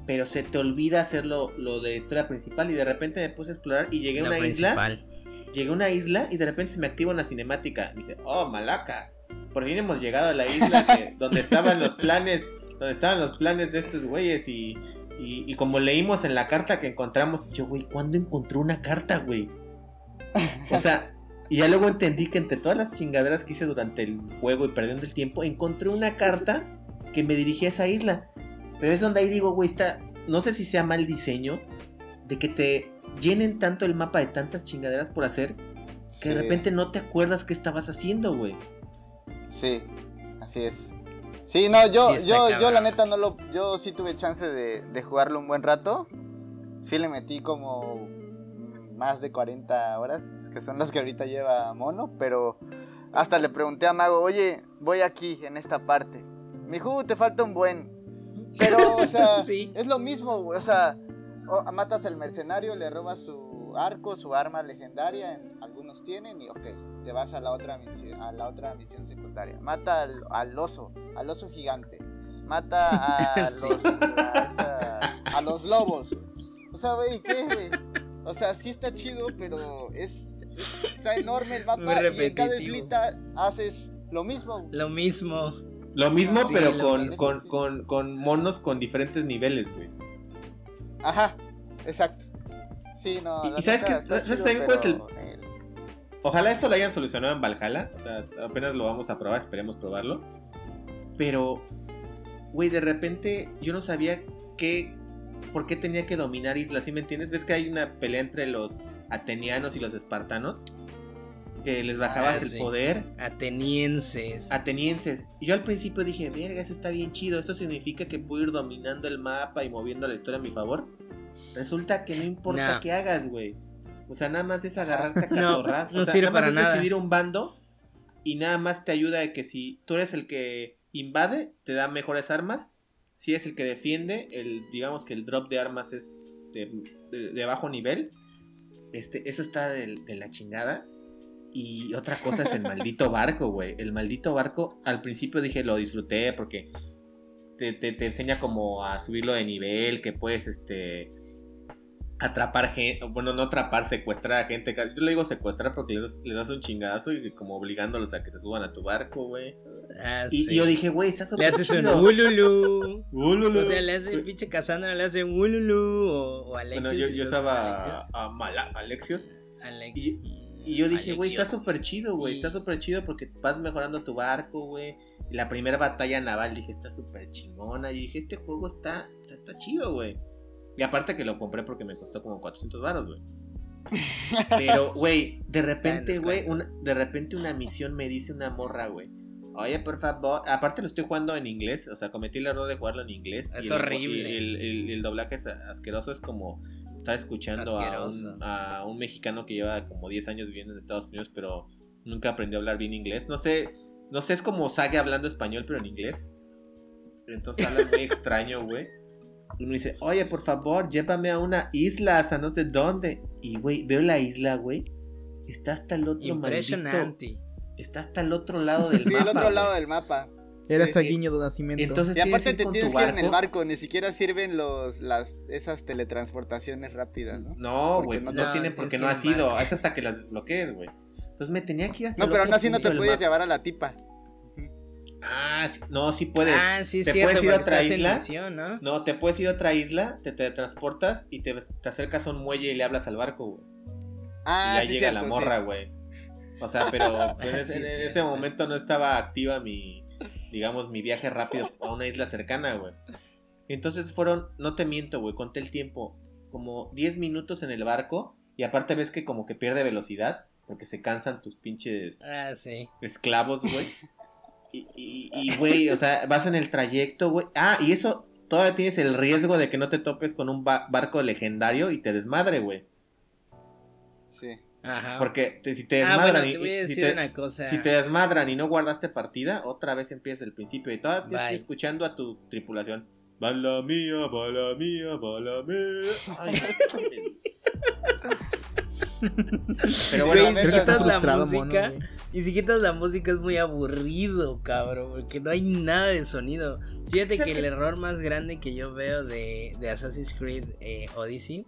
Pero se te olvida hacer lo, lo de historia principal y de repente me puse a explorar y llegué a La una isla principal. llegué a una isla y de repente se me activa una cinemática. Y dice, oh, malaca. por fin hemos llegado a la isla que- [laughs] donde estaban los planes, donde estaban los planes de estos güeyes y, y, y como leímos en la carta que encontramos, yo, güey, ¿cuándo encontré una carta, güey? O sea, y ya luego entendí que entre todas las chingaderas que hice durante el juego y perdiendo el tiempo, encontré una carta que me dirigía a esa isla. Pero es donde ahí digo, güey, está, no sé si sea mal diseño, de que te llenen tanto el mapa de tantas chingaderas por hacer, que de repente no te acuerdas qué estabas haciendo, güey. Sí, así es. Sí, no, yo, Sí yo, yo la neta no lo. Yo sí tuve chance de, de jugarlo un buen rato. Sí le metí como más de 40 horas, que son las que ahorita lleva Mono, pero hasta le pregunté a Mago, oye, voy aquí, en esta parte. Me dijo, "Uh, te falta un buen. Pero, o sea, [laughs] Sí. es lo mismo, güey, o sea, matas al mercenario, le robas su arco, su arma legendaria, en- algunos tienen, y ok, te vas a la otra misión, a la otra misión secundaria. Mata al, al oso, al oso gigante. Mata a [laughs] los a, esa- a los lobos. O sea, güey, ¿qué, güey? O sea, sí está chido, pero es, es- está enorme el mapa [laughs] y en cada islita haces lo mismo. güey. Lo mismo. Lo mismo, Sí, pero lo con, mismo, con, sí. con, con monos con diferentes niveles, güey. Ajá, exacto. Sí, no. Y- ¿sabes eh, Ojalá esto lo hayan solucionado en Valhalla. O sea, apenas lo vamos a probar, esperemos probarlo. Pero, güey, de repente yo no sabía qué. ¿Por qué tenía que dominar islas? ¿Sí me entiendes? ¿Ves que hay una pelea entre los atenianos y los espartanos? Que les bajabas Ah, el poder. Atenienses. Atenienses. Y yo al principio dije, verga, eso está bien chido. Esto significa que puedo ir dominando el mapa y moviendo la historia a mi favor. Resulta que no importa No. qué hagas, güey. O sea, nada más es agarrarte [laughs] a No, catorrazos. no O sea, sirve nada más para es nada. decidir un bando y nada más te ayuda de que si tú eres el que invade, te da mejores armas. Si es el que defiende, el digamos que el drop de armas es de, de- de bajo nivel. Este, eso está de, de la chingada. Y otra cosa es el [laughs] maldito barco, güey. El maldito barco, al principio dije lo disfruté porque te, te- te enseña como a subirlo de nivel, que puedes este atrapar gente, bueno, no atrapar, secuestrar a gente. Yo le digo secuestrar porque les das, les das un chingadazo y como obligándolos a que se suban a tu barco, güey. Ah, Y, sí. y yo dije, güey, está Le súper haces un chido. ululu. [laughs] Ululu. O sea, le hace pinche Cassandra, le hace un ululu. O, o Alexios. Bueno, yo, yo usaba Alexios. a, Mala- Alexios. Alex- Y, y yo dije, güey, está súper chido, güey. Está Y- súper chido porque vas mejorando tu barco, güey. Y La primera batalla naval dije, está súper chingona. Y dije, este juego está, está, está chido, güey. Y aparte que lo compré porque me costó como 400 baros, güey. Pero, [laughs] güey, de repente, en güey, de repente una misión me dice una morra, güey. Oye, por favor, aparte lo estoy jugando en inglés, o sea, cometí el error de jugarlo en inglés. Es y horrible. El, el- el doblaje es asqueroso, es como estar escuchando a Asqueroso. un, a un mexicano que lleva como 10 años viviendo en Estados Unidos, pero nunca aprendió a hablar bien inglés. No sé, no sé, es como Sage hablando español, pero en inglés. Entonces habla muy [laughs] extraño, güey. Y me dice, oye, por favor, llévame a una isla, a no sé dónde. Y, güey, veo la isla, güey. Está hasta el otro maldito. Impresionante. Está hasta el otro lado del [laughs] Sí, mapa. el otro lado del mapa. Era Sí. ese guiño de nacimiento. Entonces, Y aparte te tienes que ir en el barco. ni siquiera sirven los, las, esas teletransportaciones rápidas, ¿no? No, Porque güey, no no, porque no ha sido. Es hasta que las desbloquees, güey. Entonces me tenía que ir hasta No, el pero aún así no te mapa. llevar a la tipa. Ah, sí, no, sí puedes. Ah, sí, ¿Te cierto. puedes ir a otra isla? misión, ¿no? No, te puedes ir a otra isla, te teletransportas y te, te acercas a un muelle y le hablas al barco, güey. Ah, y ya sí, llega cierto, la morra, güey. O sea, pero [laughs] en, cierto. ese momento no estaba activa mi, digamos, mi viaje rápido a una isla cercana, güey. Entonces fueron, no te miento, güey, conté el tiempo, como 10 minutos en el barco y aparte ves que como que pierde velocidad porque se cansan tus pinches Ah, sí. esclavos, güey. [laughs] Y, güey, o sea, vas en el trayecto, güey. Ah, y eso, todavía tienes el riesgo de que no te topes con un ba- barco legendario y te desmadre, güey. Sí. Ajá. Porque te- si te ah, desmadran bueno, te voy a y- decir si, te, una cosa. si te desmadran y no guardaste partida, otra vez empieza el principio y todavía tienes que ir escuchando a tu tripulación. Bala mía, bala mía, bala mía. Ay. [laughs] Pero Güey, bueno, si neta, quitas la mono, música. Y si quitas la música es muy aburrido, cabrón, porque no hay nada de sonido. Fíjate ¿Sabes que el error más grande que yo veo de, de Assassin's Creed eh, Odyssey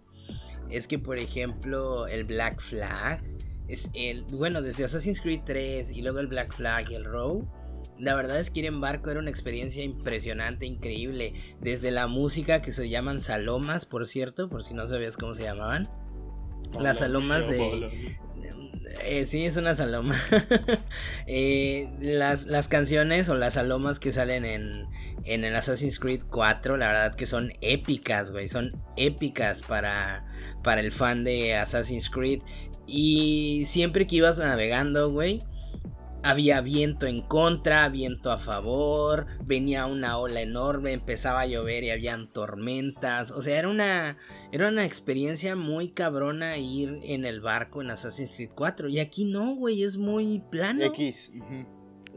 es que, por ejemplo, el Black Flag es el, bueno, desde Assassin's Creed 3 y luego el Black Flag y el Row, La verdad es que ir en barco era una experiencia impresionante, increíble. Desde la música que se llaman salomas, por cierto, por si no sabías cómo se llamaban. Las salomas de, eh, sí, es una saloma. [laughs] Eh, las, las, canciones o las salomas que salen en, en el Assassin's Creed 4, la verdad que son épicas, güey. Son épicas para, para el fan de Assassin's Creed. Y siempre que ibas navegando, güey, había viento en contra, viento a favor, venía una ola enorme, empezaba a llover y habían tormentas. O sea, era una, era una experiencia muy cabrona ir en el barco en Assassin's Creed 4. Y aquí no, güey, es muy plano. X.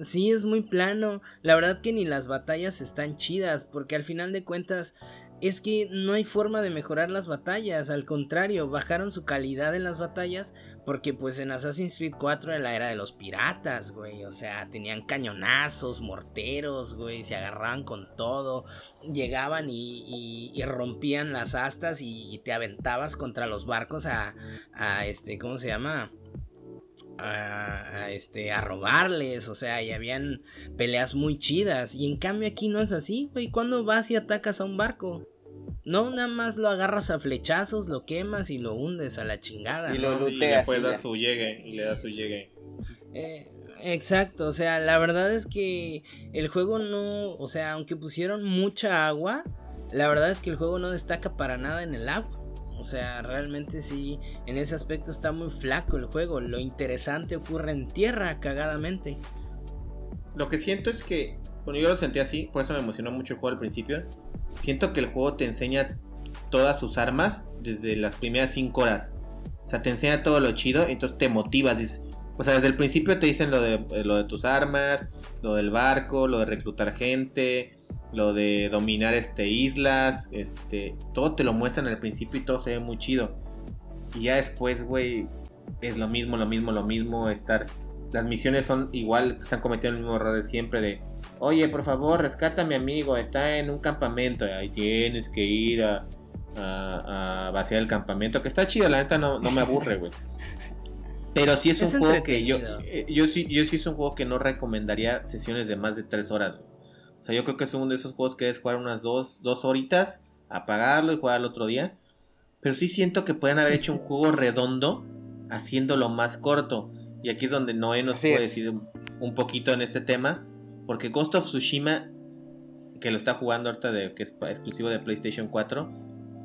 Sí, es muy plano. La verdad que ni las batallas están chidas, porque al final de cuentas es que no hay forma de mejorar las batallas, al contrario, bajaron su calidad en las batallas porque pues en Assassin's Creed 4 era la era de los piratas, güey, o sea, tenían cañonazos, morteros, güey, se agarraban con todo, llegaban y, rompían las astas y, te aventabas contra los barcos a, a este, ¿cómo se llama? A, este a robarles, o sea, y habían peleas muy chidas y en cambio aquí no es así, güey, ¿cuándo vas y atacas a un barco? No, nada más lo agarras a flechazos, lo quemas y lo hundes a la chingada. Y lo Y le puedes dar su llegue, y le das su llegue. Eh, exacto, o sea, la verdad es que el juego no, o sea, aunque pusieron mucha agua, la verdad es que el juego no destaca para nada en el agua. O sea, realmente sí, en ese aspecto está muy flaco el juego. Lo interesante ocurre en tierra, cagadamente. Lo que siento es que, bueno, yo lo sentí así, por eso me emocionó mucho el juego al principio. Siento que el juego te enseña todas sus armas desde las primeras 5 horas. O sea, te enseña todo lo chido, entonces te motivas. o sea, desde el principio te dicen lo de, lo de tus armas, lo del barco, lo de reclutar gente, lo de dominar este islas, este, todo te lo muestran al principio y todo se ve muy chido. Y ya después, güey, es lo mismo, lo mismo, lo mismo, estar las misiones son igual, están cometiendo el mismo error de siempre de, "Oye, por favor, rescata a mi amigo, está en un campamento, ahí tienes que ir a, a, vaciar el campamento", que está chido, la neta no, no me aburre, güey. Pero sí es, un juego que yo, eh, yo sí, yo sí es un juego que no recomendaría sesiones de más de tres horas. O sea, yo creo que es uno de esos juegos que es jugar unas dos, dos horitas, apagarlo y jugar el otro día. Pero sí siento que pueden haber hecho un [laughs] juego redondo haciéndolo más corto. Y aquí es donde Noé nos puede decir un, poquito en este tema. Porque Ghost of Tsushima, que lo está jugando ahorita de, que es exclusivo de PlayStation 4,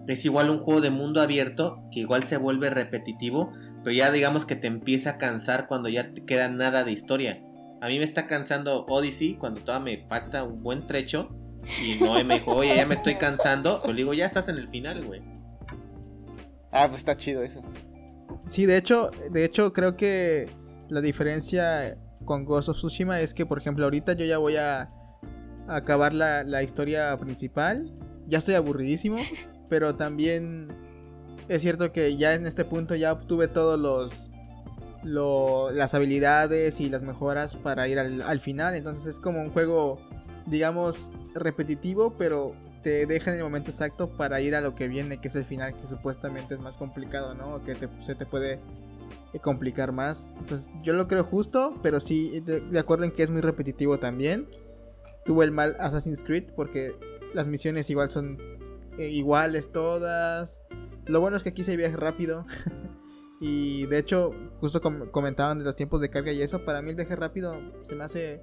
es igual un juego de mundo abierto que igual se vuelve repetitivo. Pero ya digamos que te empieza a cansar cuando ya te queda nada de historia. A mí me está cansando Odyssey cuando todavía me falta un buen trecho. Y Noé me dijo, oye, ya me estoy cansando. Pues digo, ya estás en el final, güey. Ah, pues está chido eso. Sí, de hecho, de hecho creo que la diferencia con Ghost of Tsushima es que, por ejemplo, ahorita yo ya voy a, acabar la, la historia principal. Ya estoy aburridísimo, [laughs] pero también es cierto que ya en este punto ya obtuve todos los las habilidades y las mejoras para ir al, final. Entonces es como un juego, digamos, repetitivo, pero te deja en el momento exacto para ir a lo que viene, que es el final, que supuestamente es más complicado, ¿no? Que se te puede complicar más. Pues yo lo creo justo, pero sí, de, acuerdo en que es muy repetitivo también. Tuvo el mal Assassin's Creed porque las misiones igual son eh, iguales todas. Lo bueno es que aquí se viaja rápido. [laughs] Y de hecho, justo comentaban de los tiempos de carga y eso, para mí el viaje rápido se me hace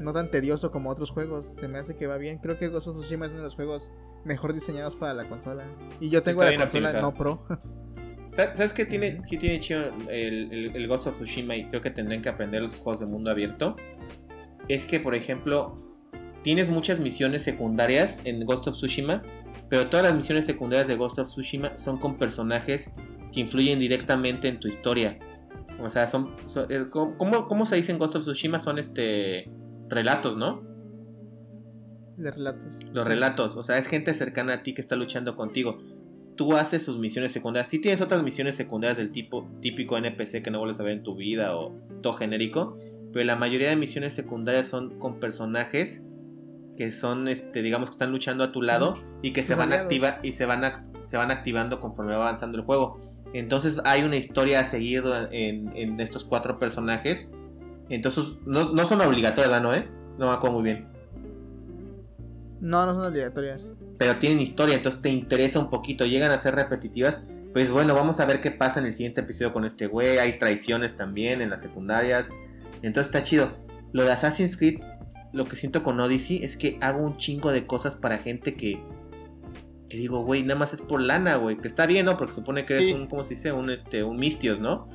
no tan tedioso como otros juegos, se me hace que va bien. Creo que Ghost of Tsushima es uno de los juegos mejor diseñados para la consola. Y yo tengo la consola no pro. ¿Sabes qué tiene, qué tiene chido el, el, Ghost of Tsushima y creo que tendrán que aprender los juegos de mundo abierto? Es que, por ejemplo, tienes muchas misiones secundarias en Ghost of Tsushima, pero todas las misiones secundarias de Ghost of Tsushima son con personajes que influyen directamente en tu historia. O sea, son, eh, ¿cómo, se dice en Ghost of Tsushima? Son este relatos, ¿no? De relatos. Los relatos, o sea, es gente cercana a ti que está luchando contigo. Tú haces sus misiones secundarias. Si tienes otras misiones secundarias del tipo típico NPC que no vuelves a ver en tu vida o todo genérico, pero la mayoría de misiones secundarias son con personajes que son este digamos que están luchando a tu lado y que se van a y se van se van activando conforme va avanzando el juego. Entonces hay una historia a seguir en, estos cuatro personajes. Entonces no, son obligatorias, ¿no? Eh? No me acuerdo muy bien. No, no son obligatorias. Pero tienen historia, entonces te interesa un poquito. Llegan a ser repetitivas. Pues bueno, vamos a ver qué pasa en el siguiente episodio con este güey. Hay traiciones también en las secundarias. Entonces está chido. Lo de Assassin's Creed, lo que siento con Odyssey es que hago un chingo de cosas para gente que. Que digo, güey, nada más es por lana, güey. Que está bien, ¿no? Porque supone que Sí. es un, ¿cómo se dice? Un, este, un mistios, ¿no?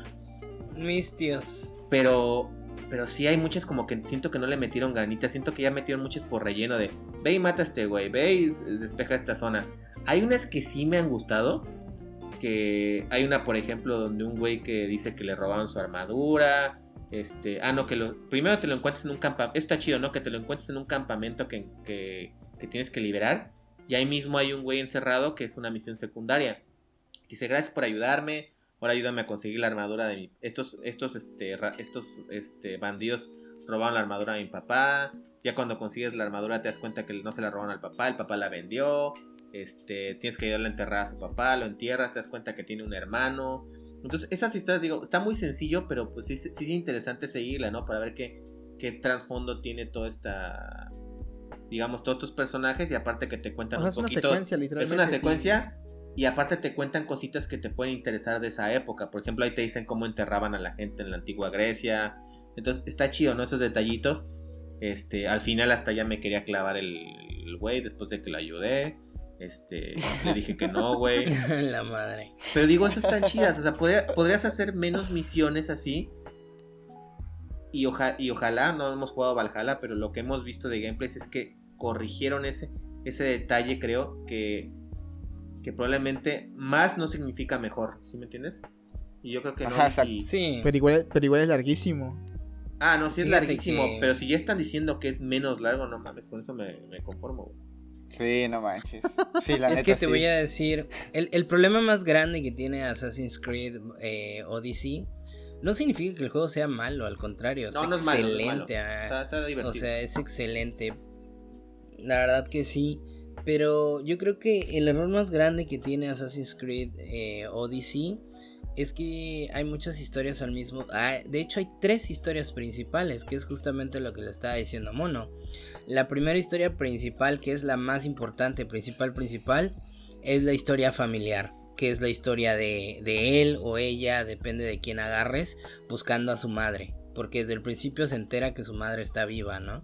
Mis tíos. Pero, pero sí hay muchas como que siento que no le metieron ganitas. Siento que ya metieron muchas por relleno de ve y mata a este güey, ve y despeja esta zona. Hay unas que sí me han gustado. Que hay una, por ejemplo, donde un güey que dice que le robaron su armadura. Este, ah, no, que lo, primero te lo encuentres en un campamento. Está chido, ¿no? Que te lo encuentres en un campamento que, que, que tienes que liberar. Y ahí mismo hay un güey encerrado que es una misión secundaria. Dice, gracias por ayudarme. Ahora ayúdame a conseguir la armadura de mi... Estos, estos, este, estos este, bandidos robaron la armadura de mi papá. Ya cuando consigues la armadura te das cuenta que no se la robaron al papá, el papá la vendió. Este, tienes que ayudarle a enterrar a su papá, lo entierras, te das cuenta que tiene un hermano. Entonces, esas historias, digo, está muy sencillo, pero pues sí, sí es interesante seguirla, ¿no? Para ver qué, qué trasfondo tiene toda esta... Digamos, todos estos personajes y aparte que te cuentan O sea, un es una poquito... secuencia, Es literalmente. una sí. secuencia y aparte te cuentan cositas que te pueden interesar de esa época. Por ejemplo, ahí te dicen cómo enterraban a la gente en la antigua Grecia. Entonces está chido, ¿no? Esos detallitos. Este, al final hasta ya me quería clavar el el güey después de que lo ayudé. Este, le dije que no, güey. [laughs] la madre. Pero digo, esas están chidas. O sea, podría- podrías hacer menos misiones así. Y, oja- y ojalá, no hemos jugado Valhalla, pero lo que hemos visto de gameplays es que corrigieron ese, ese detalle, creo, que, que probablemente más no significa mejor. ¿Sí me entiendes? Y yo creo que no. Ajá, y-. Sí. Pero igual, pero igual es larguísimo. Ah, no, sí es Fíjate larguísimo, que- pero si ya están diciendo que es menos largo, no mames, con eso me, me conformo. güey. Sí, no manches. Sí, la [laughs] es neta que te sí. voy a decir, el, el problema más grande que tiene Assassin's Creed eh, Odyssey no significa que el juego sea malo, al contrario, está No, no es malo, no es malo. excelente. ah, Está, está divertido. O sea, es excelente. La verdad que sí. Pero yo creo que el error más grande que tiene Assassin's Creed eh, Odyssey es que hay muchas historias al mismo. ah, de hecho, hay tres historias principales, que es justamente lo que le estaba diciendo Mono. La primera historia principal, que es la más importante, principal, principal, es la historia familiar. Que es la historia de, de él o ella, depende de quién agarres, buscando a su madre. Porque desde el principio se entera que su madre está viva, ¿no?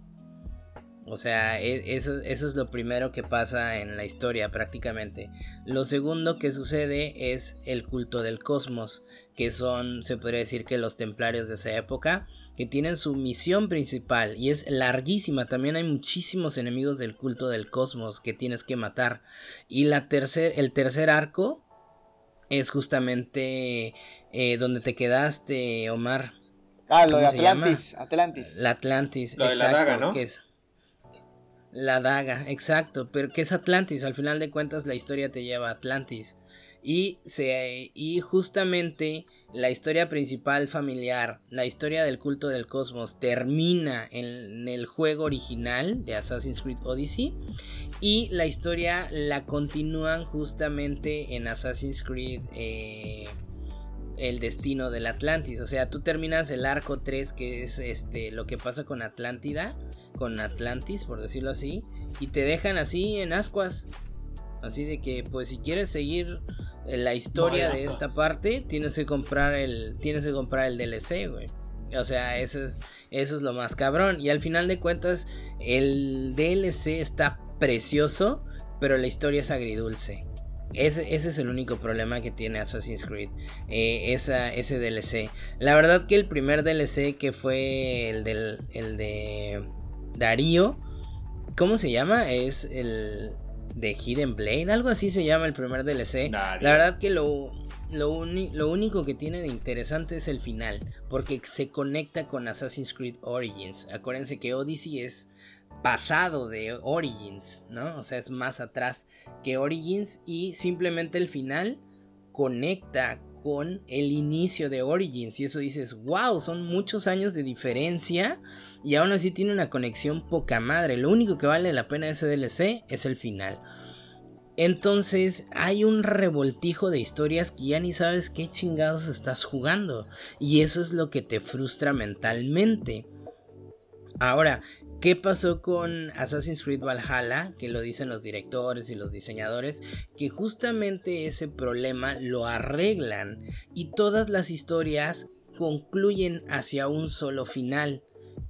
O sea, e- eso, eso es lo primero que pasa en la historia prácticamente. Lo segundo que sucede es el culto del cosmos, que son, se podría decir que los templarios de esa época, que tienen su misión principal y es larguísima. También hay muchísimos enemigos del culto del cosmos que tienes que matar. Y la tercer, el tercer arco es justamente eh, donde te quedaste, Omar. Ah, lo de. Atlantis. Atlantis. La Atlantis, Lo de la exacto, daga, ¿no? que es la daga, exacto, pero que es Atlantis, al final de cuentas la historia te lleva a Atlantis. Y se y justamente la historia principal familiar, la historia del culto del cosmos termina en, el juego original de Assassin's Creed Odyssey y la historia la continúan justamente en Assassin's Creed eh, el destino del Atlantis. O sea, tú terminas el arco 3, que es este lo que pasa con Atlántida, con Atlantis, por decirlo así, y te dejan así en ascuas. Así de que, pues, si quieres seguir eh, la historia de esta parte, tienes que comprar el, tienes que comprar el DLC, güey. O sea, eso es, eso es lo más cabrón. Y al final de cuentas, el DLC está precioso, pero la historia es agridulce. Ese, ese es el único problema que tiene Assassin's Creed. eh, esa, ese DLC. La verdad que el primer DLC que fue el, del, el de Darío. ¿Cómo se llama? Es el de Hidden Blade. Algo así se llama el primer DLC. Darío. La verdad que lo, lo, uni- lo único que tiene de interesante es el final. Porque se conecta con Assassin's Creed Origins. Acuérdense que Odyssey es pasado de Origins, ¿no? O sea, es más atrás que Origins y simplemente el final conecta con el inicio de Origins y eso dices, wow, son muchos años de diferencia y aún así tiene una conexión poca madre. Lo único que vale la pena de ese DLC es el final. Entonces hay un revoltijo de historias que ya ni sabes qué chingados estás jugando y eso es lo que te frustra mentalmente. Ahora, ¿Qué pasó con Assassin's Creed Valhalla? Que lo dicen los directores y los diseñadores, que justamente ese problema lo arreglan y todas las historias concluyen hacia un solo final,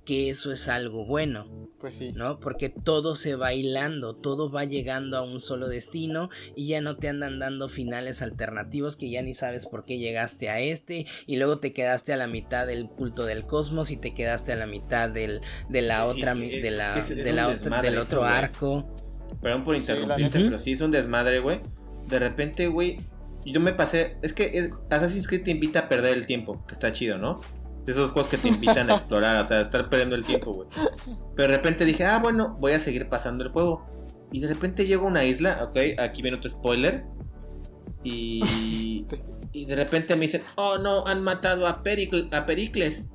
que eso es algo bueno. Pues sí. ¿No? Porque todo se va hilando, todo va llegando a un solo destino y ya no te andan dando finales alternativos que ya ni sabes por qué llegaste a este y luego te quedaste a la mitad del culto del cosmos y te quedaste a la mitad del, de la otra, de la, de la otra, del otro arco. Perdón por interrumpirte, pero sí es un desmadre, güey. De repente, güey, yo me pasé, es que Assassin's Creed te invita a perder el tiempo, que está chido, ¿no? De esos juegos que te invitan a explorar, o sea, estar perdiendo el tiempo, güey. Pero de repente dije, ah, bueno, voy a seguir pasando el juego. Y de repente llego a una isla, ok, aquí viene otro spoiler. Y, [laughs] y de repente me dicen, oh no, han matado a, a Pericles.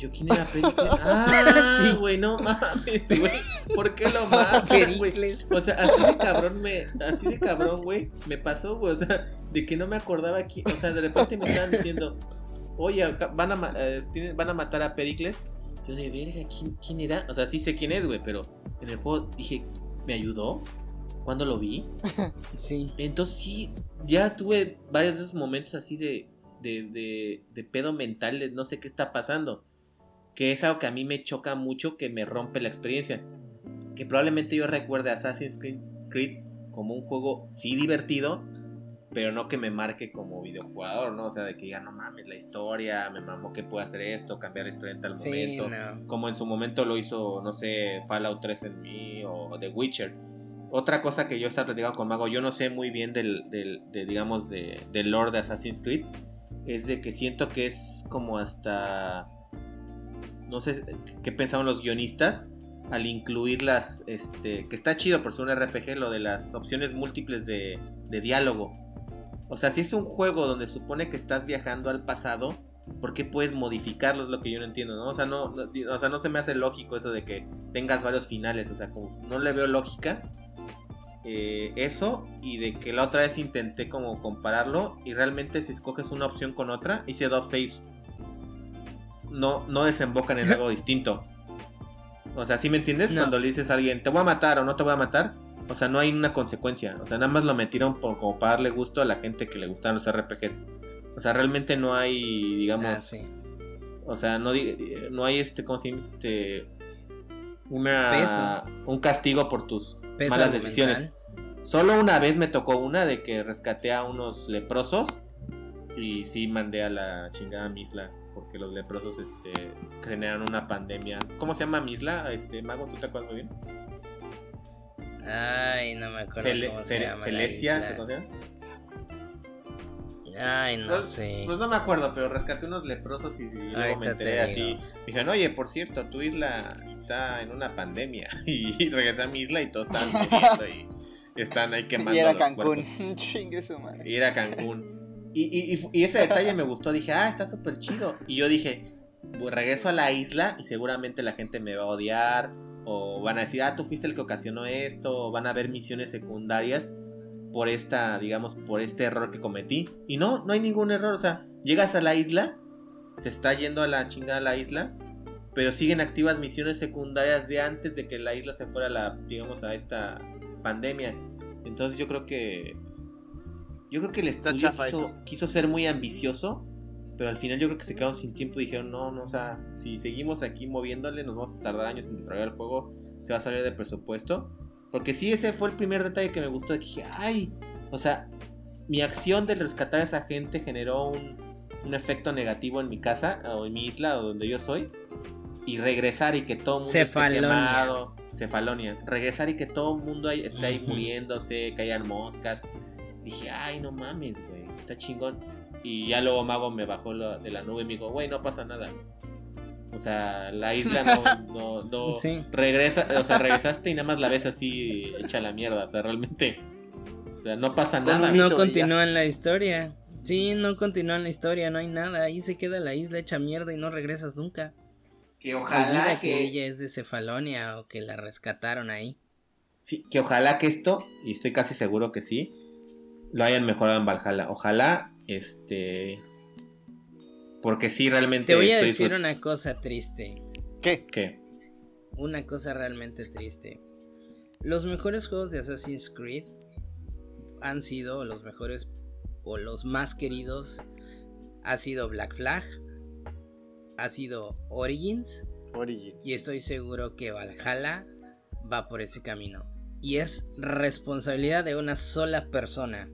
Yo, ¿quién era Pericles? [laughs] Ah, güey, no mames, güey. ¿Por qué lo [laughs] matan, Pericles. O sea, así de cabrón me, así de cabrón, güey, me pasó, güey. O sea, de que no me acordaba quién. O sea, de repente me estaban diciendo, oye, van a, eh, van a matar a Pericles. Yo dije, verga, ¿quién, ¿quién era? O sea, sí sé quién es, güey, pero en el juego dije, ¿me ayudó? ¿Cuándo lo vi? [laughs] Sí. Entonces sí, ya tuve varios de esos momentos así de, de, de, de pedo mental, de no sé qué está pasando. Que es algo que a mí me choca mucho, que me rompe la experiencia. Que probablemente yo recuerde Assassin's Creed como un juego sí divertido, pero no que me marque como videojugador, ¿no? O sea, de que diga, no mames, la historia, me mamó que pueda hacer esto, cambiar la historia en tal momento. Como en su momento lo hizo, no sé, Fallout 3 en mí o The Witcher. Otra cosa que yo estaba platicando con Mago, yo no sé muy bien del, del de, digamos, de, del lore de Assassin's Creed, es de que siento que es como hasta... No sé qué pensaban los guionistas al incluir las, este, que está chido por ser un RPG, lo de las opciones múltiples de, de diálogo o sea, si es un juego donde supone que estás viajando al pasado, ¿por qué puedes modificarlo? Es lo que yo no entiendo, ¿no? O sea, no, o sea, no se me hace lógico eso de que tengas varios finales. O sea, como no le veo lógica. Eh, eso y de que la otra vez intenté como compararlo y realmente si escoges una opción con otra, hice dos saves. No, no desembocan en [laughs] algo distinto. O sea, ¿sí me entiendes? Cuando le dices a alguien, te voy a matar o no te voy a matar, o sea, no hay una consecuencia. O sea, nada más lo metieron por, como para darle gusto a la gente que le gustan los RPGs. O sea, realmente no hay, digamos. Ah, sí. O sea, no, no hay este, ¿cómo se llama? Este. Una. Un castigo por tus malas decisiones. Solo una vez me tocó una de que rescaté a unos leprosos. Y sí mandé a la chingada Misla. Porque los leprosos este, crearon una pandemia. ¿Cómo se llama Misla? Este, Mago, ¿tú te acuerdas muy bien? Ay, no me acuerdo cómo se llama. Felesia, ¿se Ay, no pues, sé. Pues no me acuerdo, pero rescaté unos leprosos y luego me enteré así. Dijeron, oye, por cierto, tu isla está en una pandemia. [laughs] Y regresé a mi isla y todos están muriendo [laughs] y están ahí quemando. Y era Cancún. [laughs] Chingue su madre. Y era Cancún. Y, y, y, ese detalle me gustó. Dije, ah, está súper chido. Y yo dije, pues, regreso a la isla y seguramente la gente me va a odiar o van a decir, ah, tú fuiste el que ocasionó esto, o van a haber misiones secundarias por esta, digamos, por este error que cometí. Y no, no hay ningún error, o sea, llegas a la isla, se está yendo a la chingada la isla, pero siguen activas misiones secundarias de antes de que la isla se fuera a la, digamos, a esta pandemia. Entonces yo creo que yo creo que el estudio quiso, quiso, ser muy ambicioso pero al final yo creo que se quedaron sin tiempo y dijeron, no, no, o sea, si seguimos aquí moviéndole, nos vamos a tardar años en desarrollar el juego, se va a salir de presupuesto. Porque sí, ese fue el primer detalle que me gustó, que dije, ay, o sea, mi acción de rescatar a esa gente generó un, un efecto negativo en mi casa, o en mi isla, o donde yo soy. Y regresar y que todo el mundo esté quemado. Cefalonia. Regresar y que todo el mundo esté ahí muriéndose, que hayan moscas. Dije, ay, no mames, güey, está chingón. Y ya luego Mago me bajó de la nube y me dijo, güey, no pasa nada. O sea, la isla no, [laughs] no, regresa, o sea, regresaste y nada más la ves así hecha la mierda. O sea, realmente, o sea, no pasa nada. No continúa en la historia. Sí, no continúa en la historia, no hay nada. Ahí se queda la isla hecha mierda y no regresas nunca. Que ojalá que... ella es de Cefalonia o que la rescataron ahí. Sí, que ojalá que esto, y estoy casi seguro que sí, lo hayan mejorado en Valhalla. Ojalá este. Porque sí, realmente. Te voy a decir una cosa triste. ¿Qué? ¿Qué? una cosa realmente triste. Los mejores juegos de Assassin's Creed han sido los mejores o los más queridos. Ha sido Black Flag, ha sido Origins, Origins. y estoy seguro que Valhalla va por ese camino. Y es responsabilidad de una sola persona.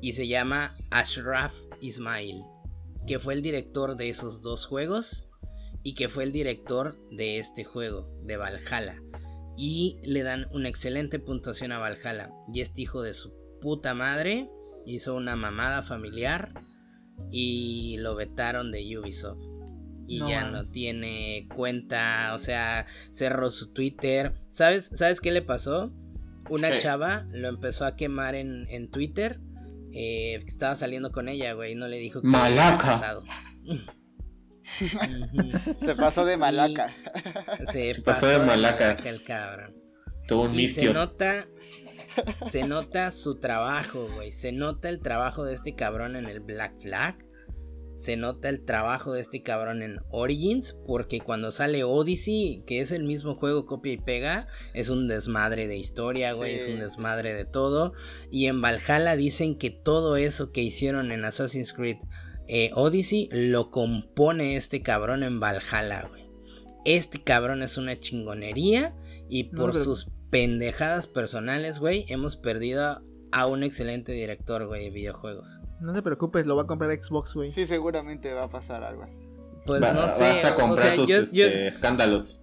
Y se llama Ashraf Ismail. Que fue el director de esos dos juegos. Y que fue el director de este juego, de Valhalla. Y le dan una excelente puntuación a Valhalla. Y este hijo de su puta madre hizo una mamada familiar. Y lo vetaron de Ubisoft y No ya no tiene cuenta, o sea, cerró su Twitter. ¿Sabes, ¿sabes qué le pasó? Una ¿Qué? chava lo empezó a quemar en, en Twitter. Eh, estaba saliendo con ella, güey, y no le dijo que Malaca. había. [laughs] Se pasó de malaca. Se, Se pasó, pasó de de malaca. malaca el cabrón. Estuvo un Y se nota, se nota su trabajo, güey. Se nota el trabajo de este cabrón en el Black Flag. Se nota el trabajo de este cabrón en Origins. Porque cuando sale Odyssey, que es el mismo juego copia y pega, es un desmadre de historia, güey. Sí, es un sí, desmadre de todo. Y en Valhalla dicen que todo eso que hicieron en Assassin's Creed eh, Odyssey lo compone este cabrón en Valhalla, güey. Este cabrón es una chingonería. Y No, por pero- sus pendejadas personales, güey, hemos perdido a un excelente director, güey, de videojuegos. No te preocupes, lo va a comprar Xbox, güey. Sí, seguramente va a pasar algo así. Pues Va- no sé, Basta o comprar sea, sus yo, yo- este, escándalos.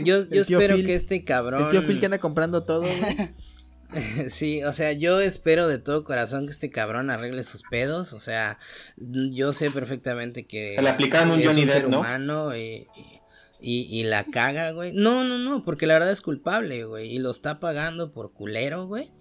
yo- yo espero Phil- que este cabrón... El tío Phil que anda comprando todo, güey. [laughs] Sí, o sea, yo espero de todo corazón que este cabrón arregle sus pedos. O sea, yo sé perfectamente que Se le aplicaron un Johnny un ser Depp, ¿no? humano y, y- y la caga, güey. No, no, no, porque la verdad es culpable, güey. Y lo está pagando por culero, güey.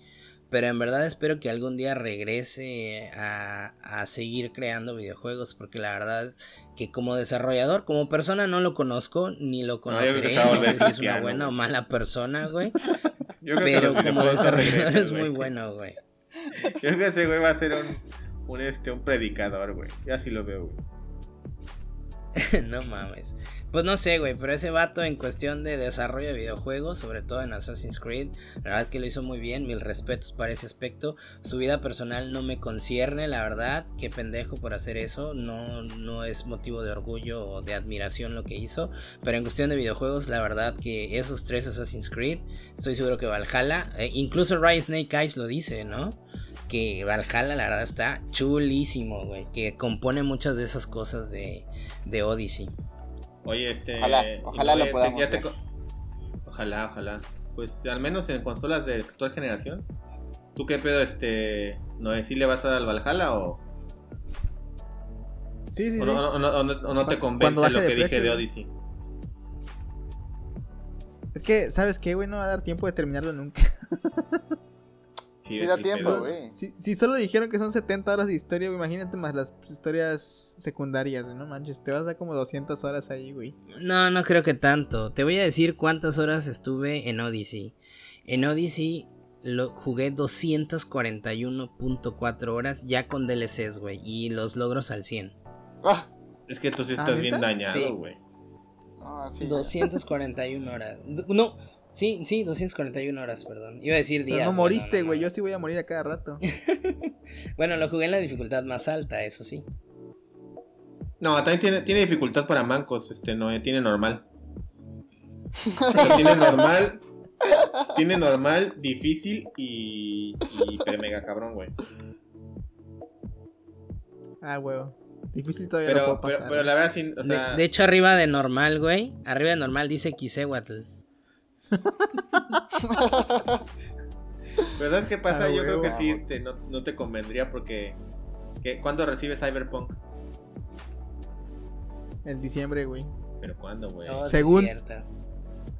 Pero en verdad espero que algún día regrese a, a seguir creando videojuegos. Porque la verdad es que como desarrollador, como persona no lo conozco, ni lo conoceré. No sé si es una buena o mala persona, güey. [laughs] Pero como desarrollador es muy bueno, güey. [laughs] Yo creo que ese güey va a ser un, un, este, un predicador, güey. Yo así lo veo, güey. [laughs] no mames. Pues no sé, güey, pero ese vato en cuestión de desarrollo de videojuegos, sobre todo en Assassin's Creed, la verdad que lo hizo muy bien, mil respetos para ese aspecto. Su vida personal no me concierne, la verdad, qué pendejo por hacer eso, no, no es motivo de orgullo o de admiración lo que hizo, pero en cuestión de videojuegos, la verdad que esos tres Assassin's Creed, estoy seguro que Valhalla, eh, incluso Rise Snake Eyes lo dice, ¿no? Que Valhalla la verdad está chulísimo, güey, que compone muchas de esas cosas de, de Odyssey. Oye, este. Ojalá, ojalá lo te- podamos ya te ver. Ojalá, ojalá. Pues al menos en consolas de actual generación. ¿Tú qué pedo, este. No sé si le vas a dar al Valhalla o, Sí, sí, o sí. no, o no- o no- o no te convence lo de que dije precio, de. Odyssey? Es que, ¿sabes qué, güey? No va a dar tiempo de terminarlo nunca. [laughs] Sí, Sí da tiempo, güey. Si, si solo dijeron que son 70 horas de historia, güey, imagínate más las historias secundarias, güey, no manches, te vas a dar como 200 horas ahí, güey. No, no creo que tanto. Te voy a decir cuántas horas estuve en Odyssey. En Odyssey lo jugué 241.4 horas ya con DLCs, güey, y los logros al 100. Ah, Es que tú sí ¿Ah, estás bien dañado, Sí. güey. no, sí. 241 horas. No, sí, sí, 241 horas, perdón. Iba a decir Pero días. no güey, moriste, no, güey, no. yo sí voy a morir a cada rato. [laughs] Bueno, lo jugué en la dificultad más alta, eso sí. No, también tiene, tiene dificultad para mancos, este, no, eh, tiene normal. [laughs] Pero tiene normal, tiene normal, difícil y, y hiper mega cabrón, güey. Ah, huevo. Difícil todavía Pero, puedo pero, pasar. pero la verdad, sí, o De- sea, de, hecho, arriba de normal, güey. Arriba de normal dice Kisehuatl. [laughs] pero ¿sabes qué pasa? Ah, Yo creo que sí, este, no, no te convendría porque, que, ¿cuándo recibes Cyberpunk? En diciembre, güey. ¿Pero cuándo, güey? No, es Según-.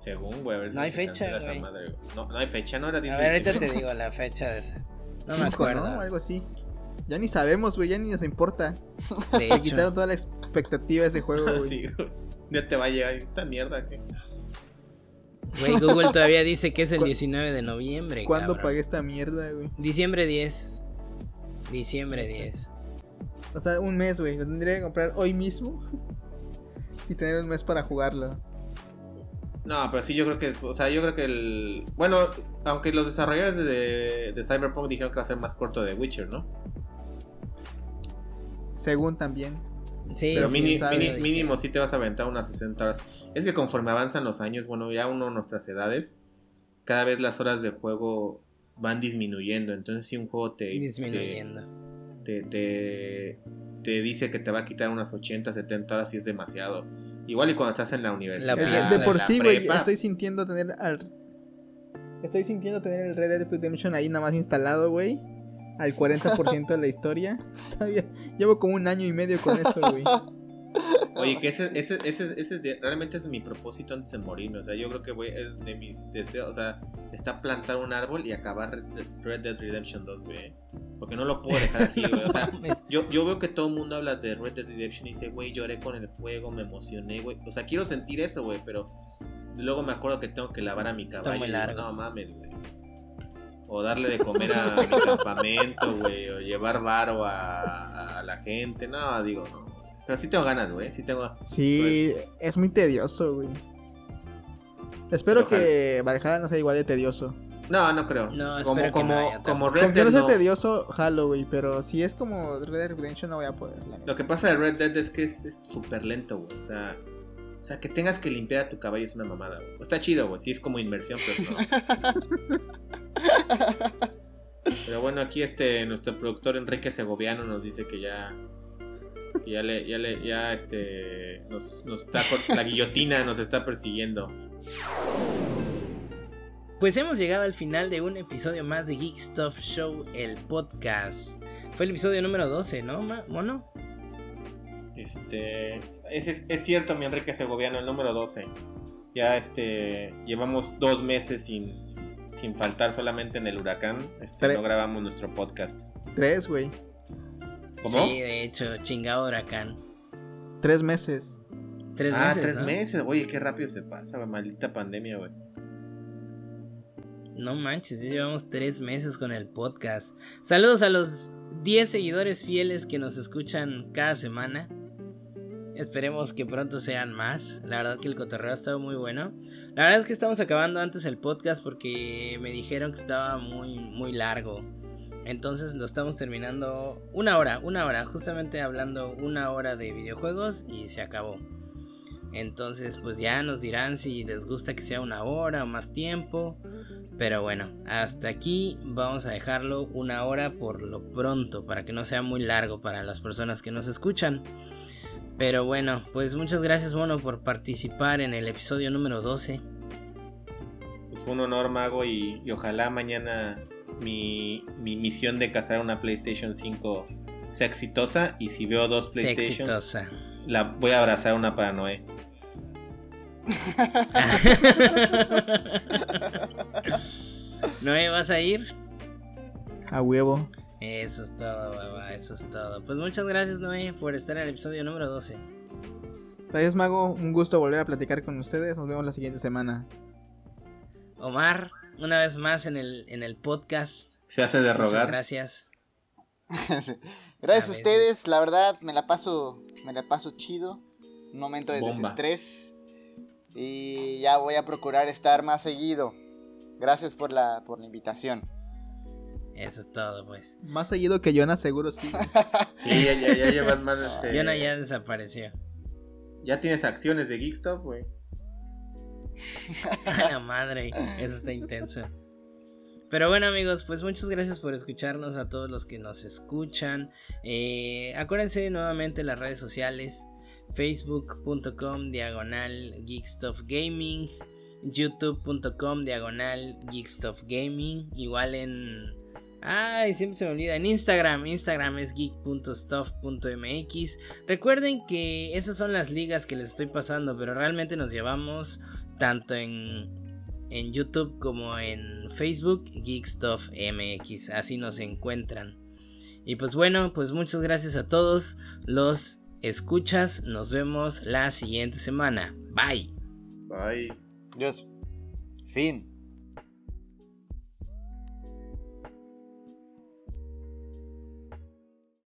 Según, güey, a ver si No hay fecha, esa güey. madre, güey. No, no hay fecha, no era A 10 ver, ahorita [laughs] te diciembre. digo la fecha de ese. No me acuerdo. ¿no? Algo así. Ya ni sabemos, güey, ya ni nos importa. De quitaron toda la expectativa de ese juego, [laughs] güey. Sí, güey. Ya te va a llegar esta mierda, ¿qué? Güey, Google todavía dice que es el ¿Cu- 19 de noviembre. ¿Cuándo cabrón. pagué esta mierda, güey? Diciembre 10. Diciembre 10. O sea, un mes, güey. Lo tendría que comprar hoy mismo. y tener un mes para jugarlo. No, pero sí, yo creo que. O sea, yo creo que el. Bueno, aunque los desarrolladores de, de Cyberpunk dijeron que va a ser más corto de Witcher, ¿no? Según también. Sí, Pero sí, mini- sabe, mini- dije. mínimo sí te vas a aventar unas 60 horas. Es que conforme avanzan los años, bueno, ya uno nuestras edades, cada vez las horas de juego van disminuyendo. Entonces, si un juego te, Disminuyendo. te, te, te dice que te va a quitar unas 80, 70 horas, sí es demasiado. Igual y cuando estás en la universidad. La de por sí, güey, estoy sintiendo tener al... Estoy sintiendo tener el Red Dead Redemption ahí nada más instalado, güey. Al 40% de la historia. [laughs] Todavía llevo como un año y medio con eso, güey. [laughs] Oye, que ese, ese, ese, ese realmente es mi propósito antes de morirme. O sea, yo creo que voy, es de mis deseos. O sea, está plantar un árbol y acabar Red Dead, Red Dead Redemption 2, güey. Porque no lo puedo dejar así, güey. O sea, [laughs] yo, yo veo que todo el mundo habla de Red Dead Redemption y dice, güey, lloré con el juego, me emocioné, güey. O sea, quiero sentir eso, güey, pero luego me acuerdo que tengo que lavar a mi caballo. muy y digo, largo. no mames, güey. O darle de comer a mi [laughs] campamento, güey. O llevar varo a, a la gente. No, digo, no. Pero sí tengo ganas, güey. Sí tengo. Sí, es muy tedioso, güey. Espero Ojalá. que Valhalla no sea igual de tedioso. No, no creo. No, como, espero que como, no como. Red Dead. no sea tedioso, jalo, güey. Pero si es como Red Dead Redemption, no voy a poder. Lo que pasa de Red Dead es que es es súper lento, güey. O sea, o sea, que tengas que limpiar a tu caballo es una mamada, güey. Está chido, güey. Sí es como inmersión, pero no. [laughs] Pero bueno, aquí este nuestro productor Enrique Segoviano nos dice que ya que ya le ya le ya este nos, nos está la guillotina nos está persiguiendo. Pues hemos llegado al final de un episodio más de Geek Stuff Show, el podcast. Fue el episodio número 12, ¿no, mono? Este es, es, es cierto, mi Enrique Segoviano, el número 12. Ya este llevamos dos meses sin sin faltar solamente en el huracán. Este, no grabamos nuestro podcast. Tres, güey. ¿Cómo? Sí, de hecho, chingado huracán. Tres meses. Tres ah, meses. tres ¿no? meses. Oye, qué rápido se pasa, güey. Maldita pandemia, güey. No manches, ya llevamos tres meses con el podcast. Saludos a los 10 seguidores fieles que nos escuchan cada semana. Esperemos que pronto sean más. La verdad que el cotorreo ha estado muy bueno. La verdad es que estamos acabando antes el podcast porque me dijeron que estaba muy, muy largo. Entonces lo estamos terminando una hora, una hora, justamente hablando una hora de videojuegos y se acabó. Entonces pues ya nos dirán si les gusta que sea una hora o más tiempo. Pero bueno, hasta aquí vamos a dejarlo una hora por lo pronto, para que no sea muy largo para las personas que nos escuchan. Pero bueno, pues muchas gracias Mono por participar en el episodio número 12. Pues fue un honor, Mago, y, y ojalá mañana mi, mi misión de cazar una PlayStation 5 sea exitosa. Y si veo dos PlayStations, la voy a abrazar una para Noé. [laughs] Noé, ¿vas a ir? A huevo. Eso es todo, babá, eso es todo. Pues muchas gracias Noé por estar en el episodio número 12. Gracias, Mago. Un gusto volver a platicar con ustedes. Nos vemos la siguiente semana. Omar, una vez más en el, en el podcast. Se hace de Muchas rogar. gracias. [laughs] Gracias A ustedes, la verdad me la paso, me la paso chido. Un momento de Bomba. desestrés. Y ya voy a procurar estar más seguido. Gracias por la, por la invitación. Eso es todo, pues. Más seguido que Jonas, seguro sí. [laughs] Sí, ya, ya, ya llevas más. [laughs] Este, Yona ya desapareció. ya tienes acciones de Geekstop, güey. [laughs] A la madre, eso está intenso. Pero bueno amigos, pues muchas gracias por escucharnos a todos los que nos escuchan. Eh, acuérdense nuevamente las redes sociales. Facebook.com diagonal Geekstuff Gaming. YouTube.com diagonal Geekstuff Gaming. Igual en... Ay, siempre se me olvida. En Instagram. Instagram es geek.stuff.mx. Recuerden que esas son las ligas que les estoy pasando. Pero realmente nos llevamos tanto en, en YouTube como en Facebook, Geekstuff MX, así nos encuentran. Y pues bueno, pues muchas gracias a todos los escuchas, nos vemos la siguiente semana. Bye. Bye. Dios. Fin.